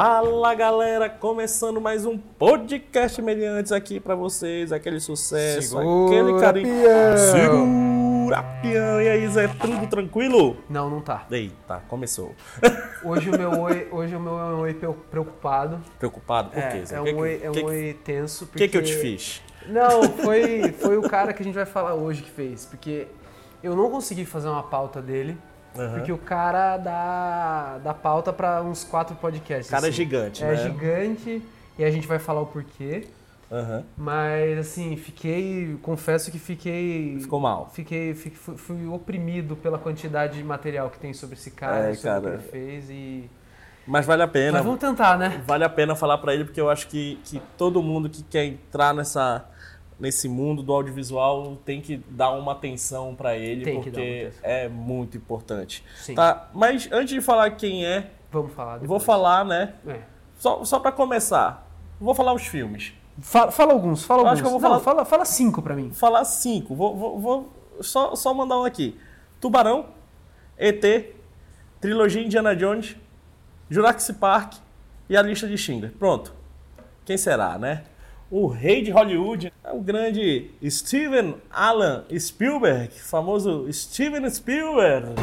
Fala galera, começando mais um podcast mediante aqui pra vocês, aquele sucesso, Segura, aquele carinho. peão. Segura, peão. E aí, Zé, tudo tranquilo? Não, não tá. Eita, começou. Hoje o meu oi, hoje o meu é um oi pre- preocupado. Preocupado? Por é, quê, Zé? é um que- oi, é um que- oi tenso. O Porque... que, que eu te fiz? Não, foi, foi o cara que a gente vai falar hoje que fez. Porque eu não consegui fazer uma pauta dele. Aham. Porque o cara dá, dá pauta pra uns quatro podcasts. O cara é assim. gigante, É né? gigante e a gente vai falar o porquê. Aham. Mas assim, fiquei. Confesso que fiquei. Ficou mal. Fiquei, fi- fui, fui oprimido pela quantidade de material que tem sobre esse cara, É, sobre o que cara. ele fez e. Mas vale a pena. Mas vamos tentar, né? Vale a pena falar pra ele, porque eu acho que, que todo mundo que quer entrar nessa, nesse mundo do audiovisual tem que dar uma atenção pra ele, Tem porque é muito importante. Sim. Tá? Mas antes de falar quem é, Vamos falar. Depois. vou falar, né? É. Só, só para começar, vou falar os filmes. Fala, fala alguns, fala Eu alguns. acho que eu vou Não, falar- fala, fala cinco pra mim. Falar cinco. Vou, vou, vou só, só mandar um aqui: Tubarão, ET, Trilogia Indiana Jones, Jurassic Park e a lista de Schindler. Pronto. Quem será, né? O rei de Hollywood é o grande Steven Alan Spielberg, famoso Steven Spielberg.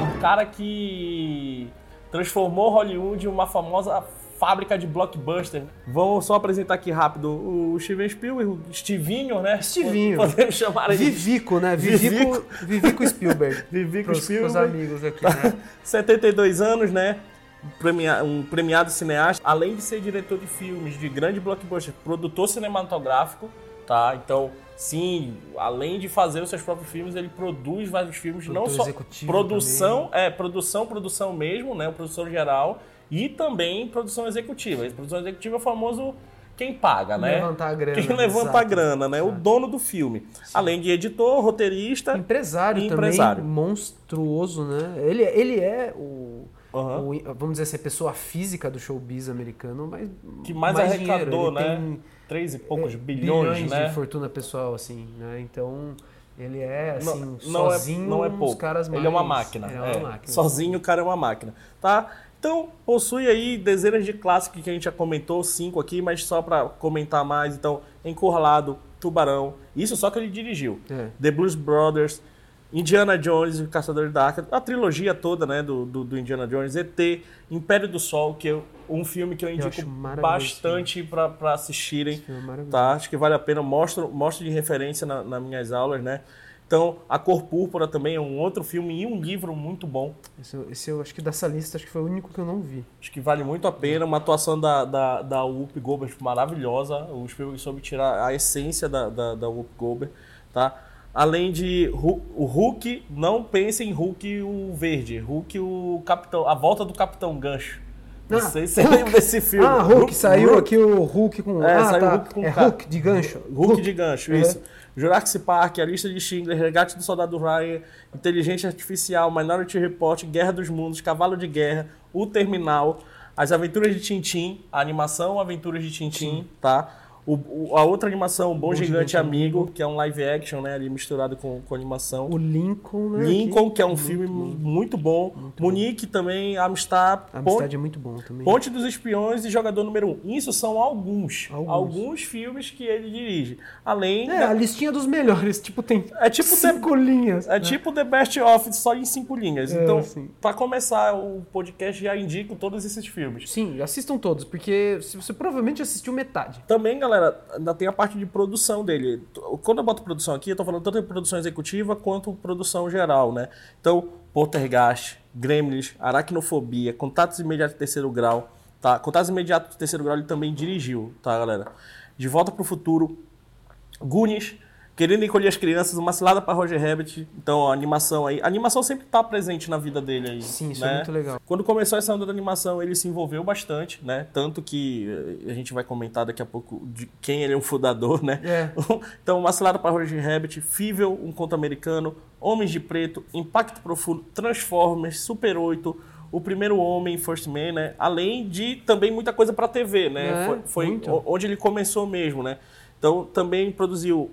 Um cara que transformou Hollywood em uma famosa fábrica de blockbuster. Vamos só apresentar aqui rápido o Steven Spielberg, o Stevinho, né? Stevinho. Podemos chamar ele Vivico, né? Vivico, Vivico Spielberg. Vivico pros, Spielberg. amigos aqui, né? 72 anos, né? Um premiado cineasta, além de ser diretor de filmes, de grande blockbuster, produtor cinematográfico, tá? Então, sim, além de fazer os seus próprios filmes, ele produz vários filmes, não Produtor só executivo produção, é produção, produção mesmo, né? Produção geral e também produção executiva. E produção executiva é o famoso quem paga, né? Levantar a grana. Quem levanta exato, a grana, né? O exato. dono do filme. Além de editor, roteirista. Empresário, Empresário. também, monstruoso, né? Ele, ele é o, Aham. o- Vamos dizer assim, a pessoa física do showbiz americano, mas. que mais, dinheiro. arrecadou, né? tem Três e poucos é, bilhões, né? de fortuna pessoal, assim, né? Então, ele é, Não- assim, não, sozinho, é, não é um dos pouco. caras mais... Ele é uma máquina. Ele é uma é. máquina. Sozinho o cara é uma máquina, tá? Então, possui aí dezenas de clássicos que a gente já comentou, cinco aqui, mas só pra comentar mais. Então, Encurralado, Tubarão, isso só que ele dirigiu. É. The Blues Brothers, Indiana Jones o Caçador da Arca, a trilogia toda, né, do, do, do Indiana Jones, ET, Império do Sol, que é um filme que eu indico maravilhoso bastante pra pra assistirem. É. Tá? Acho que vale a pena. Mostro, mostro de referência na- nas minhas aulas, né? Então, A Cor Púrpura também é um outro filme e um livro muito bom. Esse, eu- esse eu acho que dessa lista, acho que foi o único que eu não vi. Acho que vale muito a pena. Uma atuação da, da, da Whoopi Goldberg maravilhosa. O Spielberg soube tirar a essência da, da, da Whoopi Goldberg, tá? Além de o Hulk, não pense em Hulk o verde. Hulk o Capitão, a volta do Capitão Gancho. Não Ah, sei se você lembra desse filme. Ah, Hulk, saiu aqui o Hulk com... É, ah, saiu tá. Hulk com É. Hulk de gancho. Hulk de gancho, isso. Jurassic Park, A Lista de Schindler, Resgate do Soldado Ryan, Inteligência Artificial, Minority Report, Guerra dos Mundos, Cavalo de Guerra, O Terminal, As Aventuras de Tintim, a animação Aventuras de Tintim, tá? O, o- a outra animação, Bom, Bom Gigante, Gigante Amigo, Amigo. que é um live action, né? Ali misturado com, com animação. O Lincoln, né? Lincoln, que é um Muito filme bom. muito bom. Munique também, Amistad, A Ponte- é muito bom também. Ponte dos Espiões e Jogador Número 1. Um. Isso são alguns, alguns. Alguns. filmes que ele dirige. Além É, da- a listinha dos melhores, tipo, tem É tipo cinco linhas. É tipo The Best of só em cinco linhas. É, então, sim. pra começar o podcast, já indico todos esses filmes. Sim, assistam todos, porque se você provavelmente assistiu metade. Também, galera, ainda tem a parte de produção dele. Quando eu boto produção aqui, eu tô falando tanto de produção executiva quanto produção geral, né? Então, Poltergeist, Gremlins, Aracnofobia, Contatos Imediatos de Terceiro Grau, tá? Contatos Imediatos de Terceiro Grau ele também dirigiu, tá, galera? De Volta pro Futuro, Goonies, Querendo encolher as crianças, uma cilada para Roger Rabbit. Então, a animação aí. A animação sempre tá presente na vida dele aí. Sim, isso né? é muito legal. Quando começou essa onda da animação, ele se envolveu bastante, né? Tanto que eh, a gente vai comentar daqui a pouco de quem ele é um fundador, né? É. Então, Uma Cilada para Roger Rabbit, Fível, Um Conto Americano, Homens de Preto, Impacto Profundo, Transformers, Super 8, O Primeiro Homem, First Man, né? Além de também muita coisa para TV, né? É, foi foi onde ele começou mesmo, né? Então, também produziu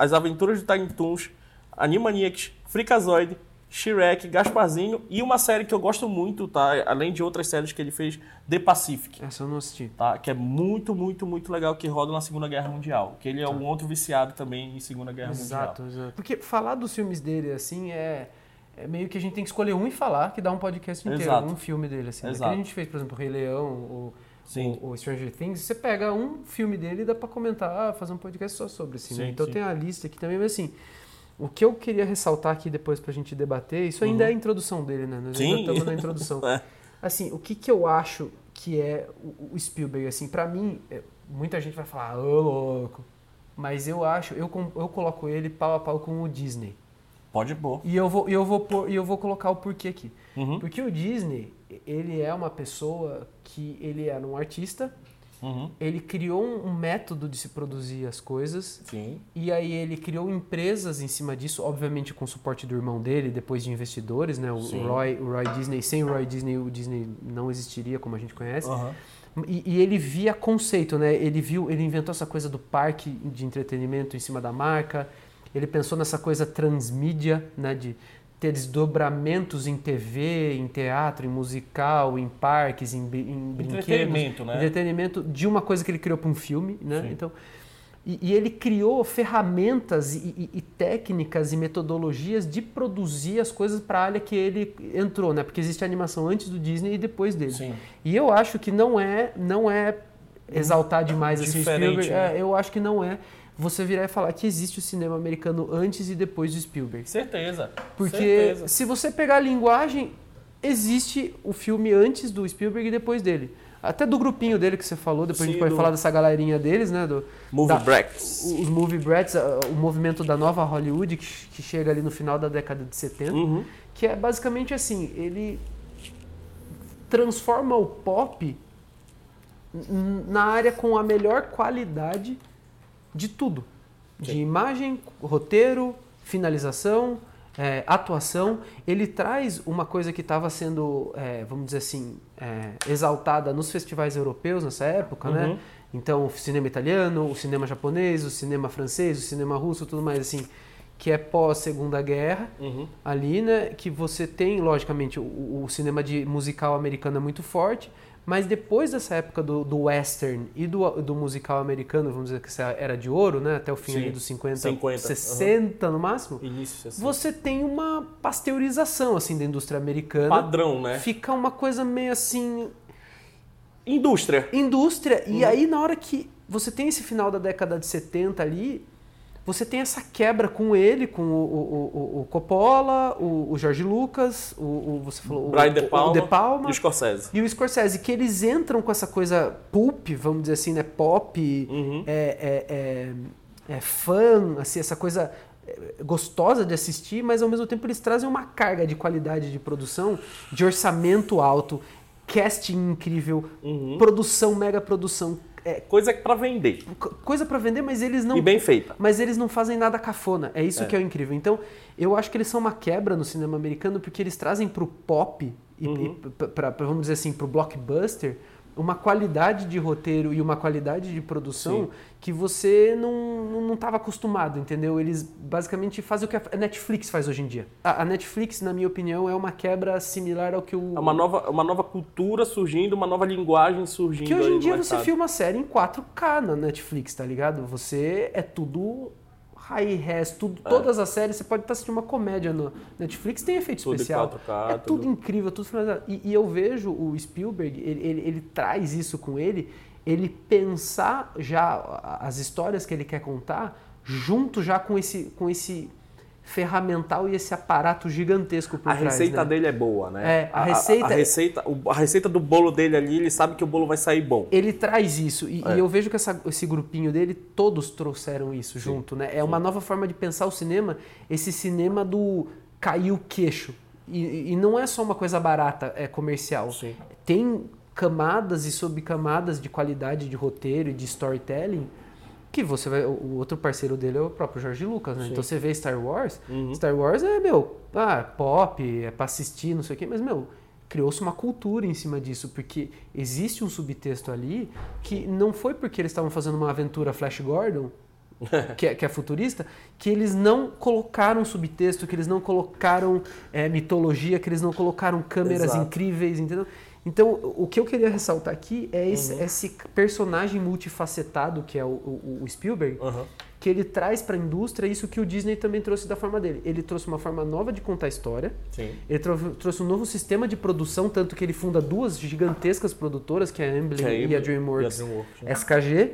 As Aventuras de Tiny Toons, Animaniacs, Freakazoid, Shrek, Gasparzinho e uma série que eu gosto muito, tá? Além de outras séries que ele fez, The Pacific. Essa eu não assisti. Tá? Que é muito, muito, muito legal, que roda na Segunda Guerra Mundial. Que ele é um outro viciado também em Segunda Guerra Exato, Mundial. exato. Porque falar dos filmes dele, assim, é, é meio que a gente tem que escolher um e falar, que dá um podcast inteiro, Exato. um filme dele, assim. né? Exato. Que a gente fez, por exemplo, o Rei Leão, o, Sim. o, Stranger Things, você pega um filme dele e dá pra comentar, fazer um podcast só sobre, assim, né? Sim, Então sim. tem a lista aqui também, mas assim... O que eu queria ressaltar aqui depois pra gente debater, isso ainda é a introdução dele, né? Nós Uhum. Sim. ainda estamos na introdução. É. Assim, o que, que eu acho que é o, Spielberg, assim, pra mim, é, muita gente vai falar, ô louco. Mas eu acho, eu, eu coloco ele pau a pau com o Disney. Pode pôr. E eu vou, e eu vou, pôr- e eu vou colocar o porquê aqui. Uhum. Porque o Disney, ele é uma pessoa que ele era um artista, Uhum. ele criou um, método de se produzir as coisas, Sim. e aí ele criou empresas em cima disso, obviamente com o suporte do irmão dele, depois de investidores, né? O, Sim. Roy, o Roy Disney, sem o Roy Disney, o Disney não existiria como a gente conhece. Aham. E, e ele via conceito, né? Ele viu, ele inventou essa coisa do parque de entretenimento em cima da marca. Ele pensou nessa coisa transmídia, né? De ter desdobramentos em TV, em teatro, em musical, em parques, em, em brinquedos. Entretenimento, né? Entretenimento de uma coisa que ele criou para um filme, né? Sim. Então, e, e ele criou ferramentas e, e- e técnicas e metodologias de produzir as coisas para a área que ele entrou, né? Porque existe a animação antes do Disney e depois dele. Sim. E eu acho que não é, não é exaltar demais assim, o Diferente, Spielberg. né? É, eu acho que não é você virar e falar que existe o cinema americano antes e depois do Spielberg. Certeza. Porque Certeza. se você pegar a linguagem, existe o filme antes do Spielberg e depois dele. Até do grupinho dele que você falou, depois a Sim, gente pode do- falar dessa galerinha deles, né? Do, Movie da- Brats. Os movie brats, a- o movimento da nova Hollywood que, que chega ali no final da década de 70 Uhum. que é basicamente assim, ele transforma o pop na área com a melhor qualidade de tudo. De Sim. imagem, roteiro, finalização, é, atuação. Ele traz uma coisa que estava sendo, é, vamos dizer assim, é, exaltada nos festivais europeus nessa época, Uhum. né? Então, o cinema italiano, o cinema japonês, o cinema francês, o cinema russo, tudo mais assim, que é pós Segunda Guerra Uhum. ali, né, que você tem, logicamente, o, o cinema de musical americano é muito forte, mas depois dessa época do, do western e do, do musical americano, vamos dizer que essa era de ouro, né, até o fim Sim, dos 50, 50, 60 no máximo, Início, assim. você tem uma pasteurização, assim, da indústria americana. Padrão, né? Fica uma coisa meio assim, Indústria. indústria. Uhum. E aí, na hora que você tem esse final da década de 70 ali, você tem essa quebra com ele, com o, o, o, o Coppola, o, o Jorge Lucas, o, você falou, o- Brian De Palma, o De Palma e o Scorsese. e o Scorsese, que eles entram com essa coisa pulp, vamos dizer assim, né? Pop, Uhum. é, é, é, é fã, assim, essa coisa é, gostosa de assistir, mas ao mesmo tempo eles trazem uma carga de qualidade de produção, de orçamento alto, casting incrível, Uhum. produção, mega produção, é, Coisa pra vender. co- coisa pra vender, mas eles não E bem feita. mas eles não fazem nada cafona. É isso É. que é o incrível. Então, eu acho que eles são uma quebra no cinema americano porque eles trazem pro pop e, Uhum. e pra- pra, vamos dizer assim, pro blockbuster uma qualidade de roteiro e uma qualidade de produção Sim. que você não não estava acostumado, entendeu? Eles basicamente fazem o que a Netflix faz hoje em dia. A, a Netflix, na minha opinião, é uma quebra similar ao que o É uma nova, uma nova cultura surgindo, uma nova linguagem surgindo. que hoje em dia você filma série em 4K na Netflix, tá ligado? Você é tudo high res, tudo, todas as séries, você pode estar assistindo uma comédia no Netflix, tem efeito Tudo especial. 4K, é tudo, tudo. incrível, tudo finalizado. E, e eu vejo o Spielberg, ele, ele, ele traz isso com ele, ele pensar já as histórias que ele quer contar junto já com esse, com esse ferramental e esse aparato gigantesco por A trás, receita né? dele é boa, né? É, a receita- A, receita, o- a receita do bolo dele ali, ele sabe que o bolo vai sair bom. ele traz isso. E, É. e eu vejo que essa- esse grupinho dele, todos trouxeram isso junto, né? É uma nova forma de pensar o cinema, esse cinema do cair o queixo. E, e não é só uma coisa barata, é comercial. Sim. Tem camadas e subcamadas de qualidade de roteiro e de storytelling que você vai. O outro parceiro dele é o próprio George Lucas, né? Sim. Então você vê Star Wars, Uhum. Star Wars é, meu, ah, pop, é pra assistir, não sei o quê, mas, meu, criou-se uma cultura em cima disso, porque existe um subtexto ali que não foi porque eles estavam fazendo uma aventura Flash Gordon que, é, que é futurista, que eles não colocaram subtexto, que eles não colocaram é, mitologia, que eles não colocaram câmeras Exato. incríveis, entendeu? Então, o que eu queria ressaltar aqui é esse, Uhum. esse personagem multifacetado que é o, o- o Spielberg, Aham. que ele traz para a indústria isso que o Disney também trouxe da forma dele. Ele trouxe uma forma nova de contar a história, Sim. ele trou- trouxe um novo sistema de produção, tanto que ele funda duas gigantescas produtoras, que é a Emblem é e a DreamWorks, e a DreamWorks, né? SKG.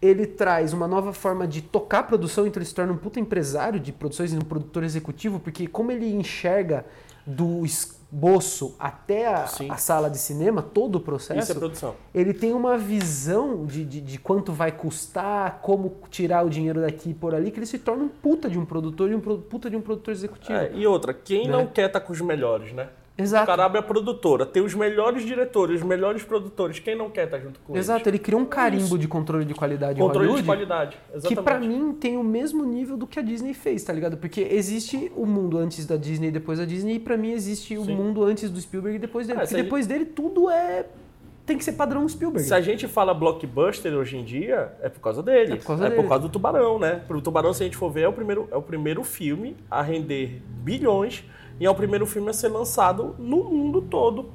Ele traz uma nova forma de tocar a produção, então ele se torna um puta empresário de produções e um produtor executivo, porque como ele enxerga do esboço até a, a sala de cinema, todo o Isso é processo, produção. ele tem uma visão de, de, de quanto vai custar, como tirar o dinheiro daqui e por ali, que ele se torna um puta de um produtor e um puta de um produtor executivo. É, e outra, quem Né? não quer estar com os melhores, né? O Exato. cara abre a produtora, tem os melhores diretores, os melhores produtores. Quem não quer estar junto com Exato, ele criou um carimbo de controle de qualidade Controle Hollywood. de qualidade. Exatamente. Que pra mim tem o mesmo nível do que a Disney fez, tá ligado? Porque existe o mundo antes da Disney e depois da Disney, e pra mim existe o Sim. mundo antes do Spielberg e depois dele. É, Porque depois dele tudo é. tem que ser padrão Spielberg. Se a gente fala blockbuster hoje em dia, é por causa dele. É por causa dele. do Tubarão, né? O Tubarão, se a gente for ver, é o primeiro, é o primeiro filme a render bilhões e é o primeiro filme a ser lançado no mundo todo,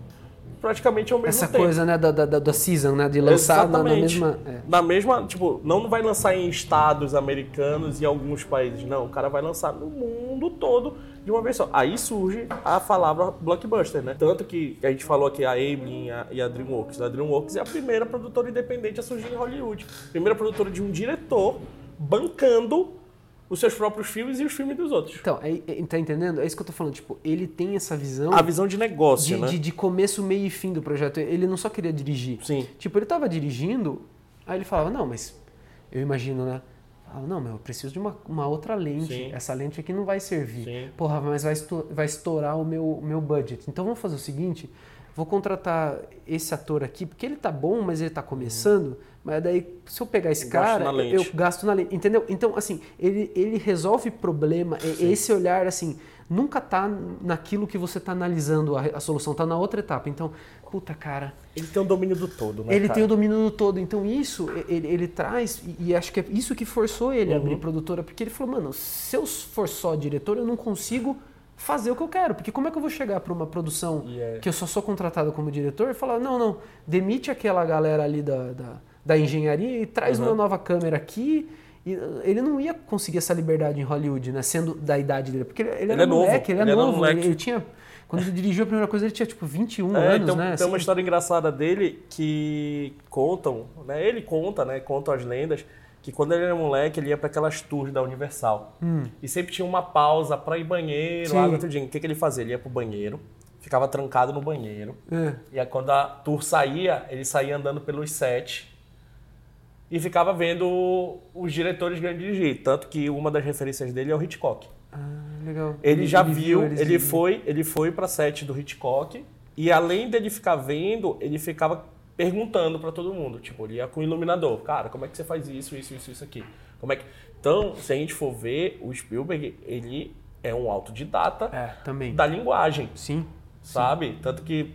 praticamente ao mesmo Essa tempo. coisa, né, da, da, da- season, né? De lançar na, na mesma. é. Na mesma, tipo, não vai lançar em estados americanos e alguns países, não. O cara vai lançar no mundo todo de uma vez só. Aí surge a palavra blockbuster, né? Tanto que a gente falou aqui a Amblin e a- e a DreamWorks. A DreamWorks é a primeira produtora independente a surgir em Hollywood. Primeira produtora de um diretor bancando os seus próprios filmes e os filmes dos outros. Então, é, é- tá entendendo? É isso que eu tô falando. Tipo, ele tem essa visão A visão de negócio, de, né? de, de começo, meio e fim do projeto. Ele não só queria dirigir. Sim. Tipo, ele tava dirigindo, aí ele falava, não, mas eu imagino, né? Falava, não, meu, eu preciso de uma, uma outra lente. Sim. Essa lente aqui não vai servir. Sim. Porra, mas vai, esto- vai estourar o meu, o meu budget. Então vamos fazer o seguinte: vou contratar esse ator aqui, porque ele tá bom, mas ele tá começando. Mas daí, se eu pegar esse Eu gasto cara, na lente. eu gasto na lente. Entendeu? Então, assim, ele, ele resolve problema. e- Esse olhar, assim, nunca tá naquilo que você tá analisando a, a solução, tá na outra etapa. Então, puta, cara. Ele tem o domínio do todo, né? Ele cara? tem o domínio do todo. Então, isso ele, ele traz, e, e acho que é isso que forçou ele a Uhum. abrir produtora, porque ele falou, mano, se eu for só diretor, eu não consigo fazer o que eu quero. Porque como é que eu vou chegar para uma produção E é- que eu só sou contratado como diretor e falar, não, não, demite aquela galera ali da, da, da engenharia e traz Uhum. uma nova câmera aqui. E ele não ia conseguir essa liberdade em Hollywood, né? Sendo da idade dele. Porque ele, ele, Ele era é novo, moleque, ele, ele é novo. Ele, ele tinha. Quando ele dirigiu a primeira coisa, ele tinha tipo 21 É, anos, tem, né? tem uma Assim, história engraçada dele que contam, né? Ele conta, né? Contam as lendas que quando ele era moleque ele ia para aquelas tours da Universal e sempre tinha uma pausa para ir banheiro, Hum. Sim. água, tudinho. O que, que ele fazia? Ele ia pro banheiro, ficava trancado no banheiro é. e aí, quando a tour saía, ele saía andando pelos sets e ficava vendo os diretores grandes dirigir. Tanto que uma das referências dele é o Hitchcock. Ah, legal. Ele, já viu, eles ele foi, ele foi para set do Hitchcock e além dele ficar vendo, ele ficava perguntando para todo mundo, tipo, ele ia com o iluminador, cara, como é que você faz isso, isso, isso, isso aqui? Como é que Então, se a gente for ver, o Spielberg, ele é um autodidata É, também. da linguagem, Sim. sabe? Tanto que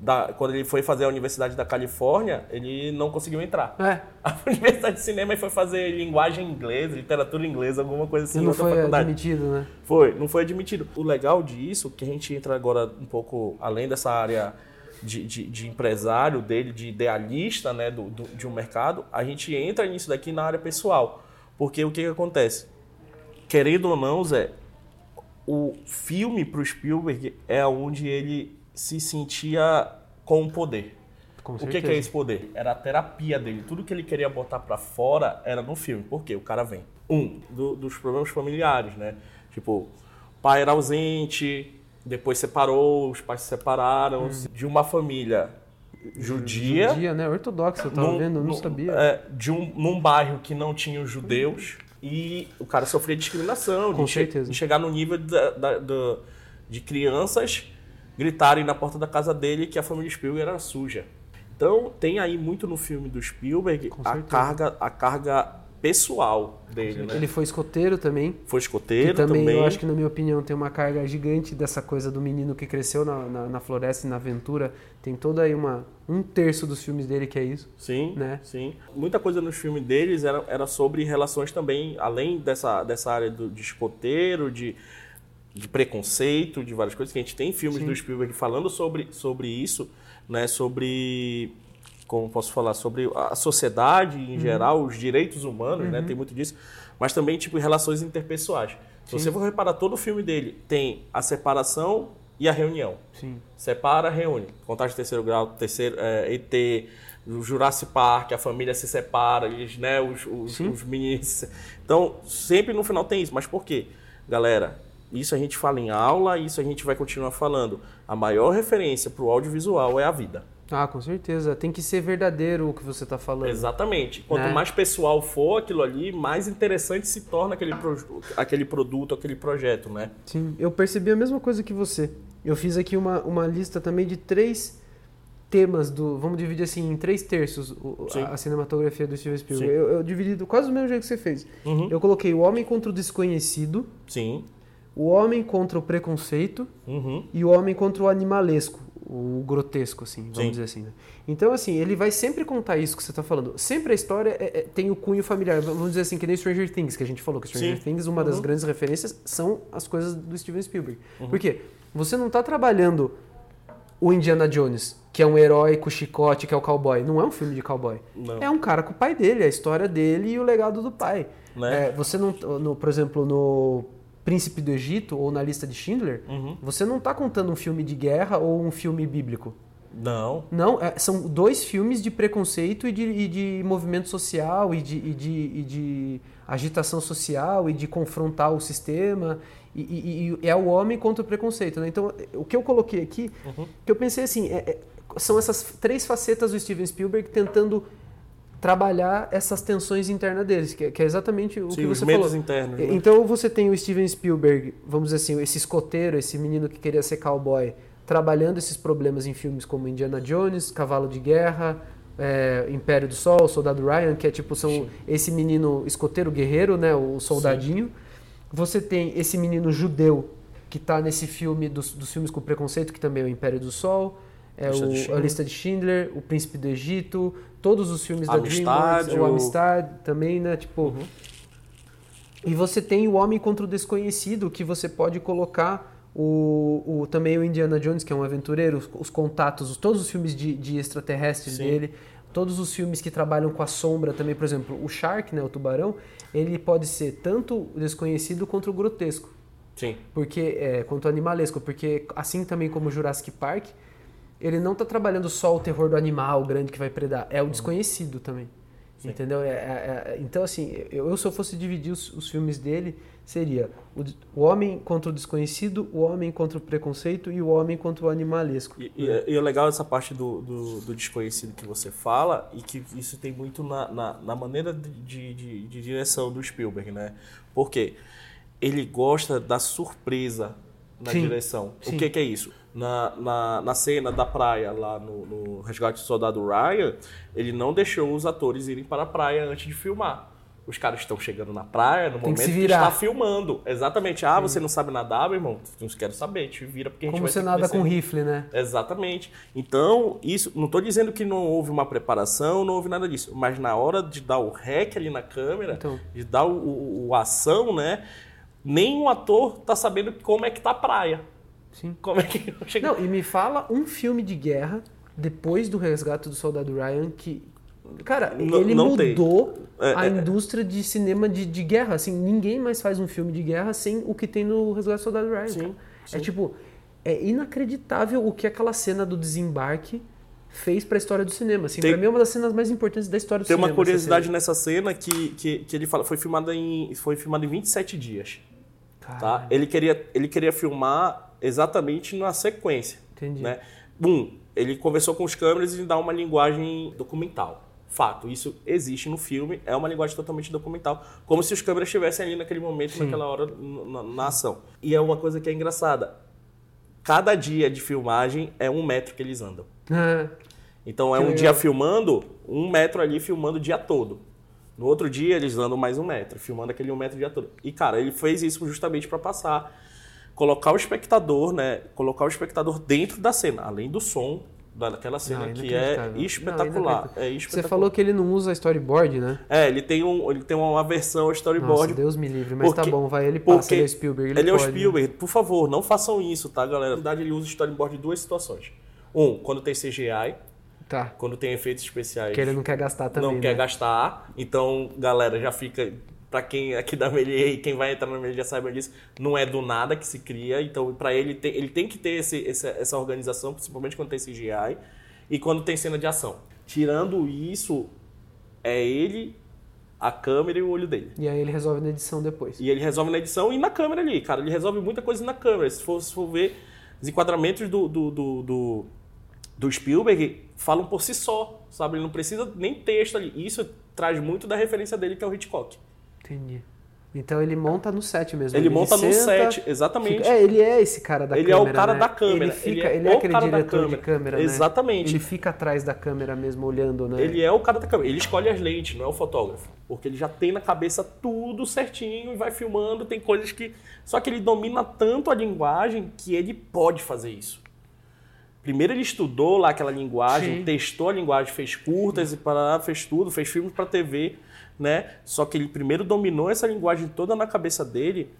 da- quando ele foi fazer a Universidade da Califórnia, ele não conseguiu entrar. É, A Universidade de Cinema e foi fazer linguagem inglesa, literatura inglesa, alguma coisa assim. em não foi faculdade. admitido, né? Foi, não foi admitido. O legal disso, que a gente entra agora um pouco além dessa área de, de, de empresário dele, de idealista né, do, do- de um mercado, a gente entra nisso daqui na área pessoal. Porque o que, que acontece? Querendo ou não, Zé, o filme pro Spielberg é onde ele se sentia com o poder. Com O que, que é esse poder? Era a terapia dele. Tudo que ele queria botar pra fora era no filme. Por quê? O cara vem. Um, do- dos problemas familiares, né? Tipo, pai era ausente, depois separou, os pais se separaram. De uma família judia. Judia, né? Ortodoxo, eu tava num- vendo, eu não num- sabia. é, de um, num bairro que não tinha os judeus. E o cara sofria discriminação. Com de, che- certeza. de chegar no nível da- da- da- de crianças gritarem na porta da casa dele que a família Spielberg era suja. Então tem aí muito no filme do Spielberg a carga, a carga pessoal dele, né? Ele foi escoteiro também. Foi Que escoteiro também, também. eu acho que, na minha opinião, tem uma carga gigante dessa coisa do menino que cresceu na, na, na floresta e na aventura. Tem toda aí uma. Um terço dos filmes dele que é isso. Sim, né? sim. Muita coisa nos filmes deles era, era sobre relações também, além dessa, dessa área do, de escoteiro, de, de preconceito, de várias coisas, que a gente tem filmes Sim. do Spielberg falando sobre, sobre isso, né? Sobre, como posso falar, sobre a sociedade Uhum. em geral, os direitos humanos, né? Tem muito disso. Mas também, tipo, relações interpessoais. Se você for reparar, todo o filme dele tem a separação e a reunião. Sim. Separa, reúne. Contagem de terceiro grau, terceiro, é, ET, o Jurassic Park, a família se separa, eles, né, os, os, Sim. os meninos. Então, sempre no final tem isso. Mas por quê? Galera, isso a gente fala em aula, isso a gente vai continuar falando. A maior referência para o audiovisual é a vida. Ah, com certeza. Tem que ser verdadeiro o que você está falando. Exatamente. Quanto Né? mais pessoal for aquilo ali, mais interessante se torna aquele, pro- aquele produto, aquele projeto, né? Sim, eu percebi a mesma coisa que você. Eu fiz aqui uma, uma lista também de três temas do. Vamos dividir assim em três terços o- a, a cinematografia do Steven Spielberg. Eu, eu dividi do quase do mesmo jeito que você fez. Uhum. Eu coloquei o homem contra o desconhecido, Sim. O homem contra o preconceito Uhum. e o homem contra o animalesco, o grotesco, assim, vamos Sim. dizer assim. Né? Então, assim, ele vai sempre contar isso que você está falando. Sempre a história é- é- tem o cunho familiar. Vamos dizer assim, que nem Stranger Things, que a gente falou que Stranger Sim. Things, uma das Uhum. grandes referências são as coisas do Steven Spielberg. Por quê? Você não está trabalhando o Indiana Jones, que é um herói com chicote, que é o cowboy. Não é um filme de cowboy. Não. É um cara com o pai dele, a história dele e o legado do pai. Né? É, você não, no- por exemplo, no Príncipe do Egito ou na lista de Schindler, Uhum. você não está contando um filme de guerra ou um filme bíblico. Não. Não, é, são dois filmes de preconceito e de, e de movimento social e de, e, de, e de agitação social e de confrontar o sistema. E, é o homem contra o preconceito. Né? Então, o que eu coloquei aqui, Uhum. que eu pensei assim, é- é- são essas três facetas do Steven Spielberg tentando trabalhar essas tensões internas deles, que é, que é exatamente o Sim, que os você medos falou. internos. né? Então você tem o Steven Spielberg, vamos dizer assim, esse escoteiro, esse menino que queria ser cowboy, trabalhando esses problemas em filmes como Indiana Jones, Cavalo de Guerra, é, Império do Sol, Soldado Ryan, que é tipo são Sim. esse menino escoteiro guerreiro, né, o soldadinho. Você tem esse menino judeu que está nesse filme dos, dos filmes com preconceito, que também é o Império do Sol. É Lista o, a lista de Schindler, o Príncipe do Egito, todos os filmes da Amistade, DreamWorks, o o- Amistad também, né? Tipo, Uhum. e você tem o Homem contra o Desconhecido, que você pode colocar o, o- também o Indiana Jones, que é um aventureiro, os, os contatos, os- todos os filmes de, de extraterrestres Sim. dele, todos os filmes que trabalham com a sombra também, por exemplo, o Shark, né, o tubarão, ele pode ser tanto o desconhecido quanto o grotesco, Sim. porque é, quanto o animalesco, porque assim também como o Jurassic Park, ele não está trabalhando só o terror do animal grande que vai predar, é o desconhecido também. Sim. Entendeu? É- é- é- então, assim, eu, eu, se eu fosse dividir os, os filmes dele, seria o, o homem contra o desconhecido, o homem contra o preconceito e o homem contra o animalesco. E, e, e o legal dessa parte do, do, do desconhecido que você fala, e que isso tem muito na, na, na maneira de, de, de- de direção do Spielberg, né? Porque ele gosta da surpresa na Sim, direção. sim. O que, que é isso? Na, na, na cena da praia, lá no, no Resgate do Soldado Ryan, ele não deixou os atores irem para a praia antes de filmar. Os caras estão chegando na praia no Tem que momento que, virar. está filmando. Exatamente. Ah, você não sabe nadar, meu irmão? Não quero saber, te vira porque a gente Como vai você que nada com rifle, né? Exatamente. Então, isso, não estou dizendo que não houve uma preparação, não houve nada disso, mas na hora de dar o rec ali na câmera, Então. de dar o, o- o ação, né? Nenhum ator tá sabendo como é que tá a praia. Sim. Como é que chega. Não, e me fala um filme de guerra depois do resgate do Soldado Ryan que. Cara, Não- ele não tem. mudou É, a é. indústria de cinema de, de guerra. Assim, ninguém mais faz um filme de guerra sem o que tem no Resgate do Soldado Ryan. Sim, sim. É tipo, é inacreditável o que aquela cena do desembarque fez pra história do cinema. Assim, Tem- pra mim é uma das cenas mais importantes da história do Tem cinema. uma curiosidade essa nessa cena que, que, que ele fala, foi filmada em foi filmada em 27 dias, cena. tá? Ele queria ele queria filmar exatamente na sequência. Entendi. né? Um, ele conversou com os câmeras e dá uma linguagem documental. Fato, isso existe no filme, é uma linguagem totalmente documental, como se os câmeras estivessem ali naquele momento, Sim. naquela hora, na, na ação. E é uma coisa que é engraçada. Cada dia de filmagem é um metro que eles andam. Ah, Então é Que um legal. dia filmando, um metro ali filmando o dia todo. No outro dia, eles andam mais um metro, filmando aquele um metro de ator. E, cara, ele fez isso justamente para passar, colocar o espectador, né? Colocar o espectador dentro da cena, além do som daquela cena Não, que é espetacular. Não, é Você espetacular. falou que ele não usa storyboard, né? É, ele tem, um, ele tem uma versão Nossa, storyboard. Deus me livre, mas tá porque- bom, vai, ele passa, porque ele é o Spielberg, ele, Ele, é o pode, né? Spielberg. Por favor, não façam isso, tá, galera? Na verdade, ele usa storyboard em duas situações. Um, quando tem CGI, Tá, quando tem efeitos especiais. que ele não quer gastar também, não né? quer gastar. Então, galera, já fica. Pra quem aqui da Melier e quem vai entrar na Melier já saiba disso, não é do nada que se cria. Então, pra ele, tem, ele tem que ter esse, esse- essa organização, principalmente quando tem CGI e quando tem cena de ação. Tirando isso, é ele, a câmera e o olho dele. E aí ele resolve na edição depois. E ele resolve na edição e na câmera ali, cara. Ele resolve muita coisa na câmera. Se for, se for ver, os enquadramentos do, do, do, do, do Spielberg falam por si só, sabe? Ele não precisa nem texto ali. Isso traz muito da referência dele, que é o Hitchcock. Entendi. Então ele monta no set mesmo. Ele monta no senta, set, exatamente. fica- É, ele é esse cara da Ele é o câmera. cara né? da câmera, Ele, fica, ele ele, é é, o aquele diretor de câmera. câmera, né? Exatamente. Ele fica atrás da câmera mesmo, olhando, né? Ele é o cara da câmera. Ele escolhe as lentes, não é o fotógrafo. Porque ele já tem na cabeça tudo certinho e vai filmando. Tem coisas que. Só que ele domina tanto a linguagem que ele pode fazer isso. Primeiro ele estudou lá aquela linguagem, Sim. testou a linguagem, fez curtas e para fez tudo, fez filmes para TV, né? Só que ele primeiro dominou essa linguagem toda na cabeça dele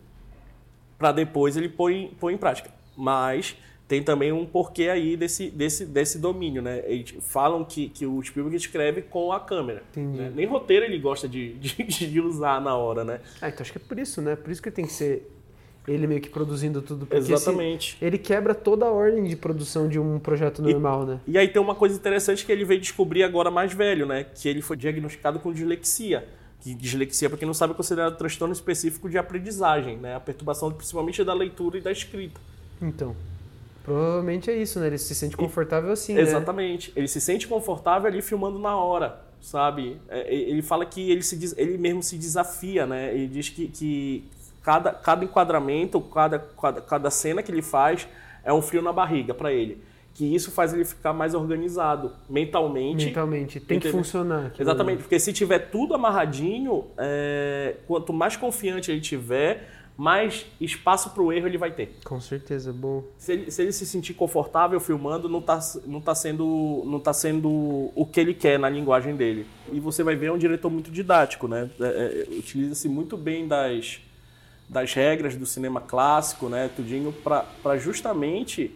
para depois ele pôr em, pôr em prática. Mas tem também um porquê aí desse, desse, desse domínio, né? Eles falam que, que o Spielberg escreve com a câmera. Né? Nem roteiro ele gosta de, de, de usar na hora, né? Ah, então acho que é por isso, né? Por isso que tem que ser ele meio que produzindo tudo. Exatamente. se- ele quebra toda a ordem de produção de um projeto normal, né? E aí tem uma coisa interessante que ele veio descobrir agora mais velho, né? Que ele foi diagnosticado com dislexia. Que dislexia, para quem não sabe, é considerado transtorno específico de aprendizagem, né? A perturbação principalmente da leitura e da escrita. Então, provavelmente é isso, né? Ele se sente confortável assim, né? Exatamente. Ele se sente confortável ali filmando na hora, sabe? É, Ele fala que ele, se, ele mesmo se desafia, né? Ele diz que, que cada, cada enquadramento, cada, cada, cada cena que ele faz é um frio na barriga para ele. Que isso faz ele ficar mais organizado mentalmente. Mentalmente. Tem que Entendeu? funcionar. aquilo Exatamente, porque se tiver tudo amarradinho, é, quanto mais confiante ele tiver, mais espaço para o erro ele vai ter. Com certeza, bom. Se ele, se ele se sentir confortável filmando, não está não tá sendo, não tá sendo o que ele quer na linguagem dele. E você vai ver, é um diretor muito didático, né? É, é, Utiliza-se muito bem das, das regras do cinema clássico, né? Tudinho para justamente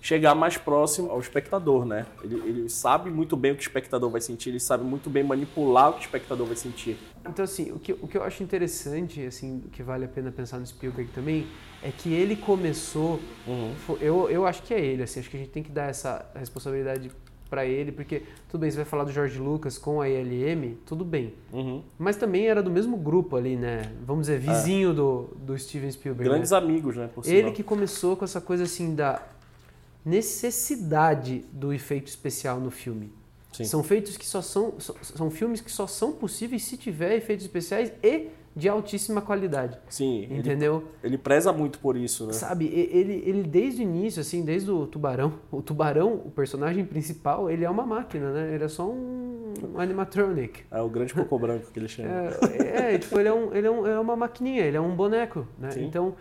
chegar mais próximo ao espectador, né? Ele, ele sabe muito bem o que o espectador vai sentir, ele sabe muito bem manipular o que o espectador vai sentir. Então, assim, o que, o que eu acho interessante, assim, que vale a pena pensar no Spielberg também, é que ele começou. fo- Eu, eu acho que é ele, assim, acho que a gente tem que dar essa responsabilidade para ele, porque, tudo bem, você vai falar do George Lucas com a ILM, tudo bem. Uhum. Mas também era do mesmo grupo ali, né? Vamos dizer, vizinho do, do Steven Spielberg. Grandes né? amigos, né? Ele sinal. que começou com essa coisa assim da necessidade do efeito especial no filme. Sim. São feitos que só são, são são filmes que só são possíveis se tiver efeitos especiais e de altíssima qualidade. Sim, ele, Entendeu? ele preza muito por isso, né? Sabe, ele, ele desde o início, assim, desde o Tubarão, o Tubarão, o personagem principal, ele é uma máquina, né? Ele é só um, um animatronic. É o grande cocô branco que ele chama. É, é, tipo, ele é, um, ele é, um, é uma maquininha, ele é um boneco, né? Sim. Então,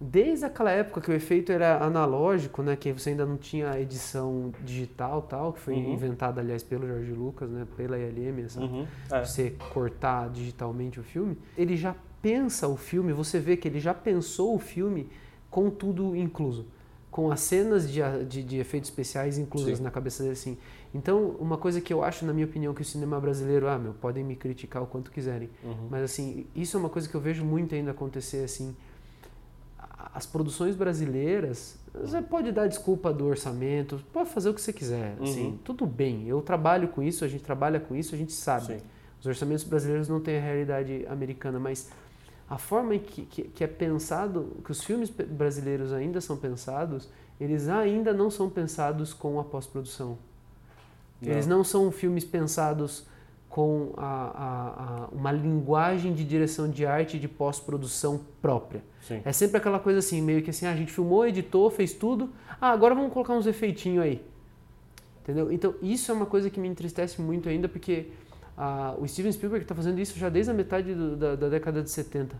desde aquela época que o efeito era analógico, né? Que você ainda não tinha edição digital tal, que foi Uhum. inventada, aliás, pelo Jorge Lucas, né? Pela ILM, essa, Uhum, é. você cortar digitalmente o filme, ele já pensa o filme, você vê que ele já pensou o filme com tudo incluso. Com as cenas de, de, de efeitos especiais inclusas Sim. na cabeça dele, assim. Então, uma coisa que eu acho, na minha opinião, que o cinema brasileiro, ah, meu, podem me criticar o quanto quiserem. Uhum. Mas, assim, isso é uma coisa que eu vejo muito ainda acontecer, assim. As produções brasileiras, você pode dar desculpa do orçamento, pode fazer o que você quiser, assim, Uhum. tudo bem. Eu trabalho com isso, a gente trabalha com isso, a gente sabe. Sim. Os orçamentos brasileiros não têm a realidade americana, mas a forma em que, que, que é pensado, que os filmes brasileiros ainda são pensados, eles ainda não são pensados com a pós-produção. Eles não são filmes pensados com a, a- a- uma linguagem de direção de arte de pós-produção própria. Sim. É sempre aquela coisa assim, meio que assim, ah, a gente filmou, editou, fez tudo, ah, agora vamos colocar uns efeitinhos aí. Entendeu? Então, isso é uma coisa que me entristece muito ainda, porque a- o Steven Spielberg está fazendo isso já desde a metade do- da, da década de 70.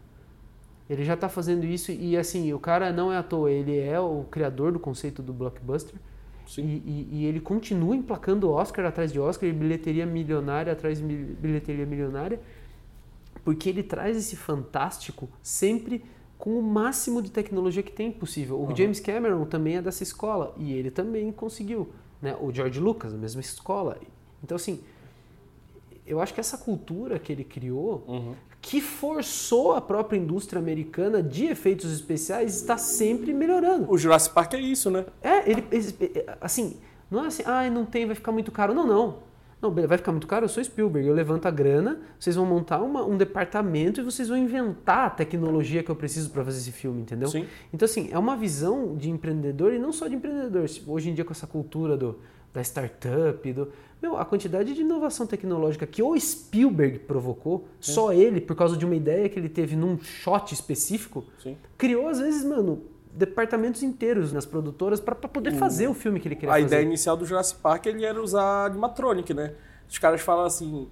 Ele já está fazendo isso e assim, o cara não é à toa, ele é o criador do conceito do blockbuster. E, e- ele continua emplacando Oscar atrás de Oscar e bilheteria milionária atrás de bilheteria milionária, porque ele traz esse fantástico sempre com o máximo de tecnologia que tem possível. O Uhum. James Cameron também é dessa escola e ele também conseguiu. Né? O George Lucas, a mesma escola. Então, assim, eu acho que essa cultura que ele criou, Uhum. Que forçou a própria indústria americana de efeitos especiais, está sempre melhorando. O Jurassic Park é isso, né? É, ele, ele- assim, não é assim, ah, não tem, vai ficar muito caro. Não, não. Não, vai ficar muito caro, eu sou Spielberg, eu levanto a grana, vocês vão montar uma- um departamento e vocês vão inventar a tecnologia que eu preciso para fazer esse filme, entendeu? Sim. Então, assim, é uma visão de empreendedor e não só de empreendedor. Hoje em dia, com essa cultura do, da startup, do, meu, a quantidade de inovação tecnológica que o Spielberg provocou, só ele, por causa de uma ideia que ele teve num shot específico, Sim. criou, às vezes, mano, departamentos inteiros nas produtoras para poder fazer o filme que ele queria A fazer. ideia inicial do Jurassic Park ele era usar animatronic, né? Os caras falam assim,